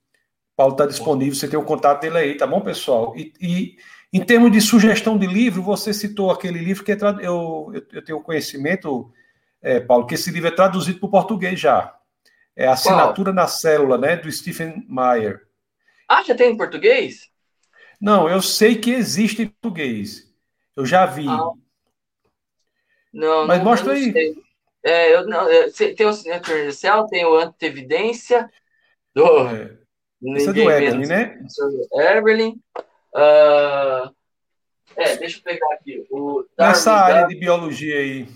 S1: O Paulo está disponível, você tem o contato dele aí, tá bom, pessoal? E, e, em termos de sugestão de livro, você citou aquele livro que é eu, eu, eu, tenho conhecimento, é, Paulo, que esse livro é traduzido para o português já. É Assinatura na Célula, né? Do Stephen Meyer.
S2: Ah, já tem em português?
S1: Não, eu sei que existe em português. Eu já vi. Ah.
S2: Não,
S1: Mas não, mostra aí.
S2: Sei. É, eu, não, tem o Signature Inicial, tem o Antevidência do.
S1: É. Esse é do Evelyn, né?
S2: Evelyn. Uh, é, deixa eu pegar aqui. O
S1: Nessa área de biologia aí.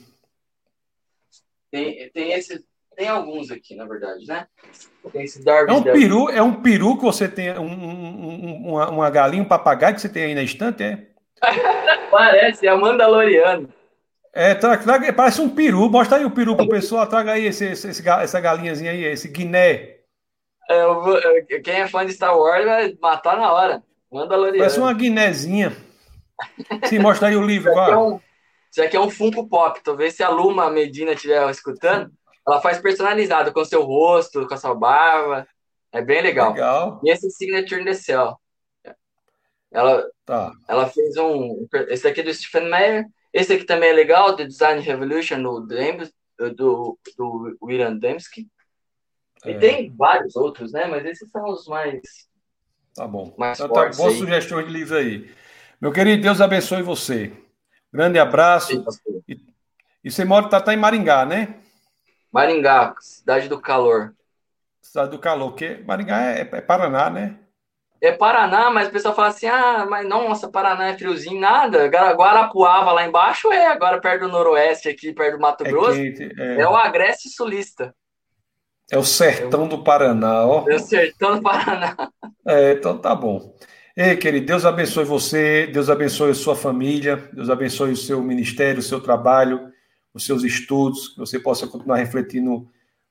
S2: Tem, tem, esse, tem alguns aqui, na verdade, né? Tem esse Darwin.
S1: É um peru, é um peru que você tem, um, um, uma, uma galinha, um papagaio que você tem aí na estante, é?
S2: Parece, é a Mandaloriano.
S1: É, traga, traga, parece um peru. Mostra aí o peru pro pessoal. Traga aí esse, esse, esse, essa galinhazinha aí, esse guiné.
S2: É, vou, quem é fã de Star Wars vai matar na hora. Mandaloriano.
S1: Parece uma guinézinha. Sim, mostra aí o livro,
S2: Isso aqui, é um, isso aqui é um Funko Pop. Talvez se a Luma Medina estiver escutando, ela faz personalizado com seu rosto, com a sua barba. É bem legal.
S1: Legal.
S2: E esse Signature in the Cell. Ela,
S1: Tá.
S2: ela fez um. Esse aqui é do Stephen Meyer. Esse aqui também é legal, The Design Revolution, do, Dems, do, do William Dembski. E
S1: É.
S2: tem vários outros, né? Mas esses são os mais.
S1: Tá bom.
S2: Mais
S1: Então, tá,
S2: fortes
S1: boas
S2: aí.
S1: sugestões de livro aí. Meu querido, Deus abençoe você. Grande abraço. E você mora tá, tá em Maringá, né?
S2: Maringá, cidade do calor.
S1: Cidade do calor, porque Maringá é, é Paraná, né?
S2: É Paraná, mas o pessoal fala assim: ah, mas nossa, Paraná é friozinho, nada. Gua- Guarapuava lá embaixo é, agora perto do Noroeste, aqui perto do Mato
S1: É
S2: Grosso.
S1: É,
S2: é o Agreste Sulista.
S1: é o sertão do Paraná, ó.
S2: É o sertão do Paraná.
S1: É, então tá bom. Ei, querido, Deus abençoe você, Deus abençoe a sua família, Deus abençoe o seu ministério, o seu trabalho, os seus estudos, que você possa continuar refletindo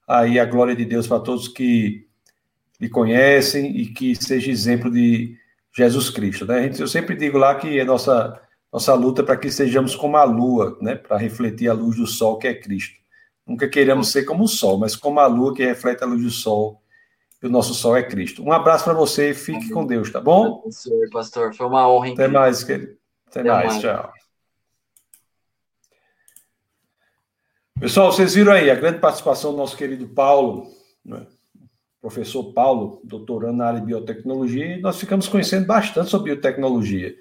S1: aí a glória de Deus para todos que lhe conhecem e que seja exemplo de Jesus Cristo, né? A gente- Eu sempre digo lá que a nossa, nossa luta é para que sejamos como a lua, né? Para refletir a luz do sol que é Cristo. Nunca queiramos ser como o sol, mas como a lua que reflete a luz do sol, e o nosso sol é Cristo. Um abraço para você e fique com Deus, tá bom?
S2: Senhor, pastor, foi uma honra.
S1: Até mais, querido. Até
S2: Até
S1: mais,
S2: mais.
S1: tchau. Pessoal, vocês viram aí a grande participação do nosso querido Paulo, né? Professor Paulo, doutorando na área de biotecnologia, e nós ficamos conhecendo bastante sobre biotecnologia.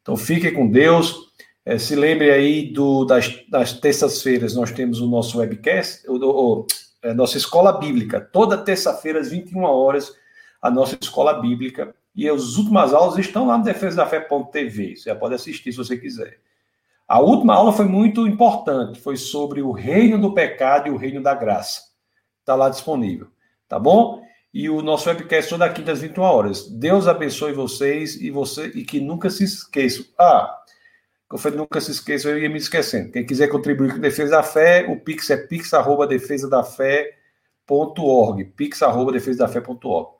S1: Então, fiquem com Deus. Eh, se lembre aí do, das, das terças-feiras, nós temos o nosso webcast, o, o, é, nossa escola bíblica. Toda terça-feira, às 21 horas, a nossa escola bíblica. E as últimas aulas estão lá no defesadafé.tv. Você já pode assistir se você quiser. A última aula foi muito importante. Foi sobre o reino do pecado e o reino da graça. Está lá disponível. Tá bom? E o nosso webcast toda quinta às 21 horas. Deus abençoe vocês e você e que nunca se esqueçam. Ah, eu falei, nunca se esqueçam, eu ia me esquecendo. Quem quiser contribuir com Defesa da Fé, o Pix é pix.defesadafé.org. pix.defesadafé.org.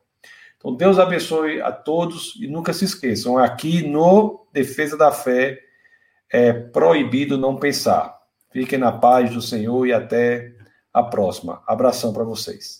S1: Então, Deus abençoe a todos e nunca se esqueçam, aqui no Defesa da Fé é proibido não pensar. Fiquem na paz do Senhor e até a próxima. Abração para vocês.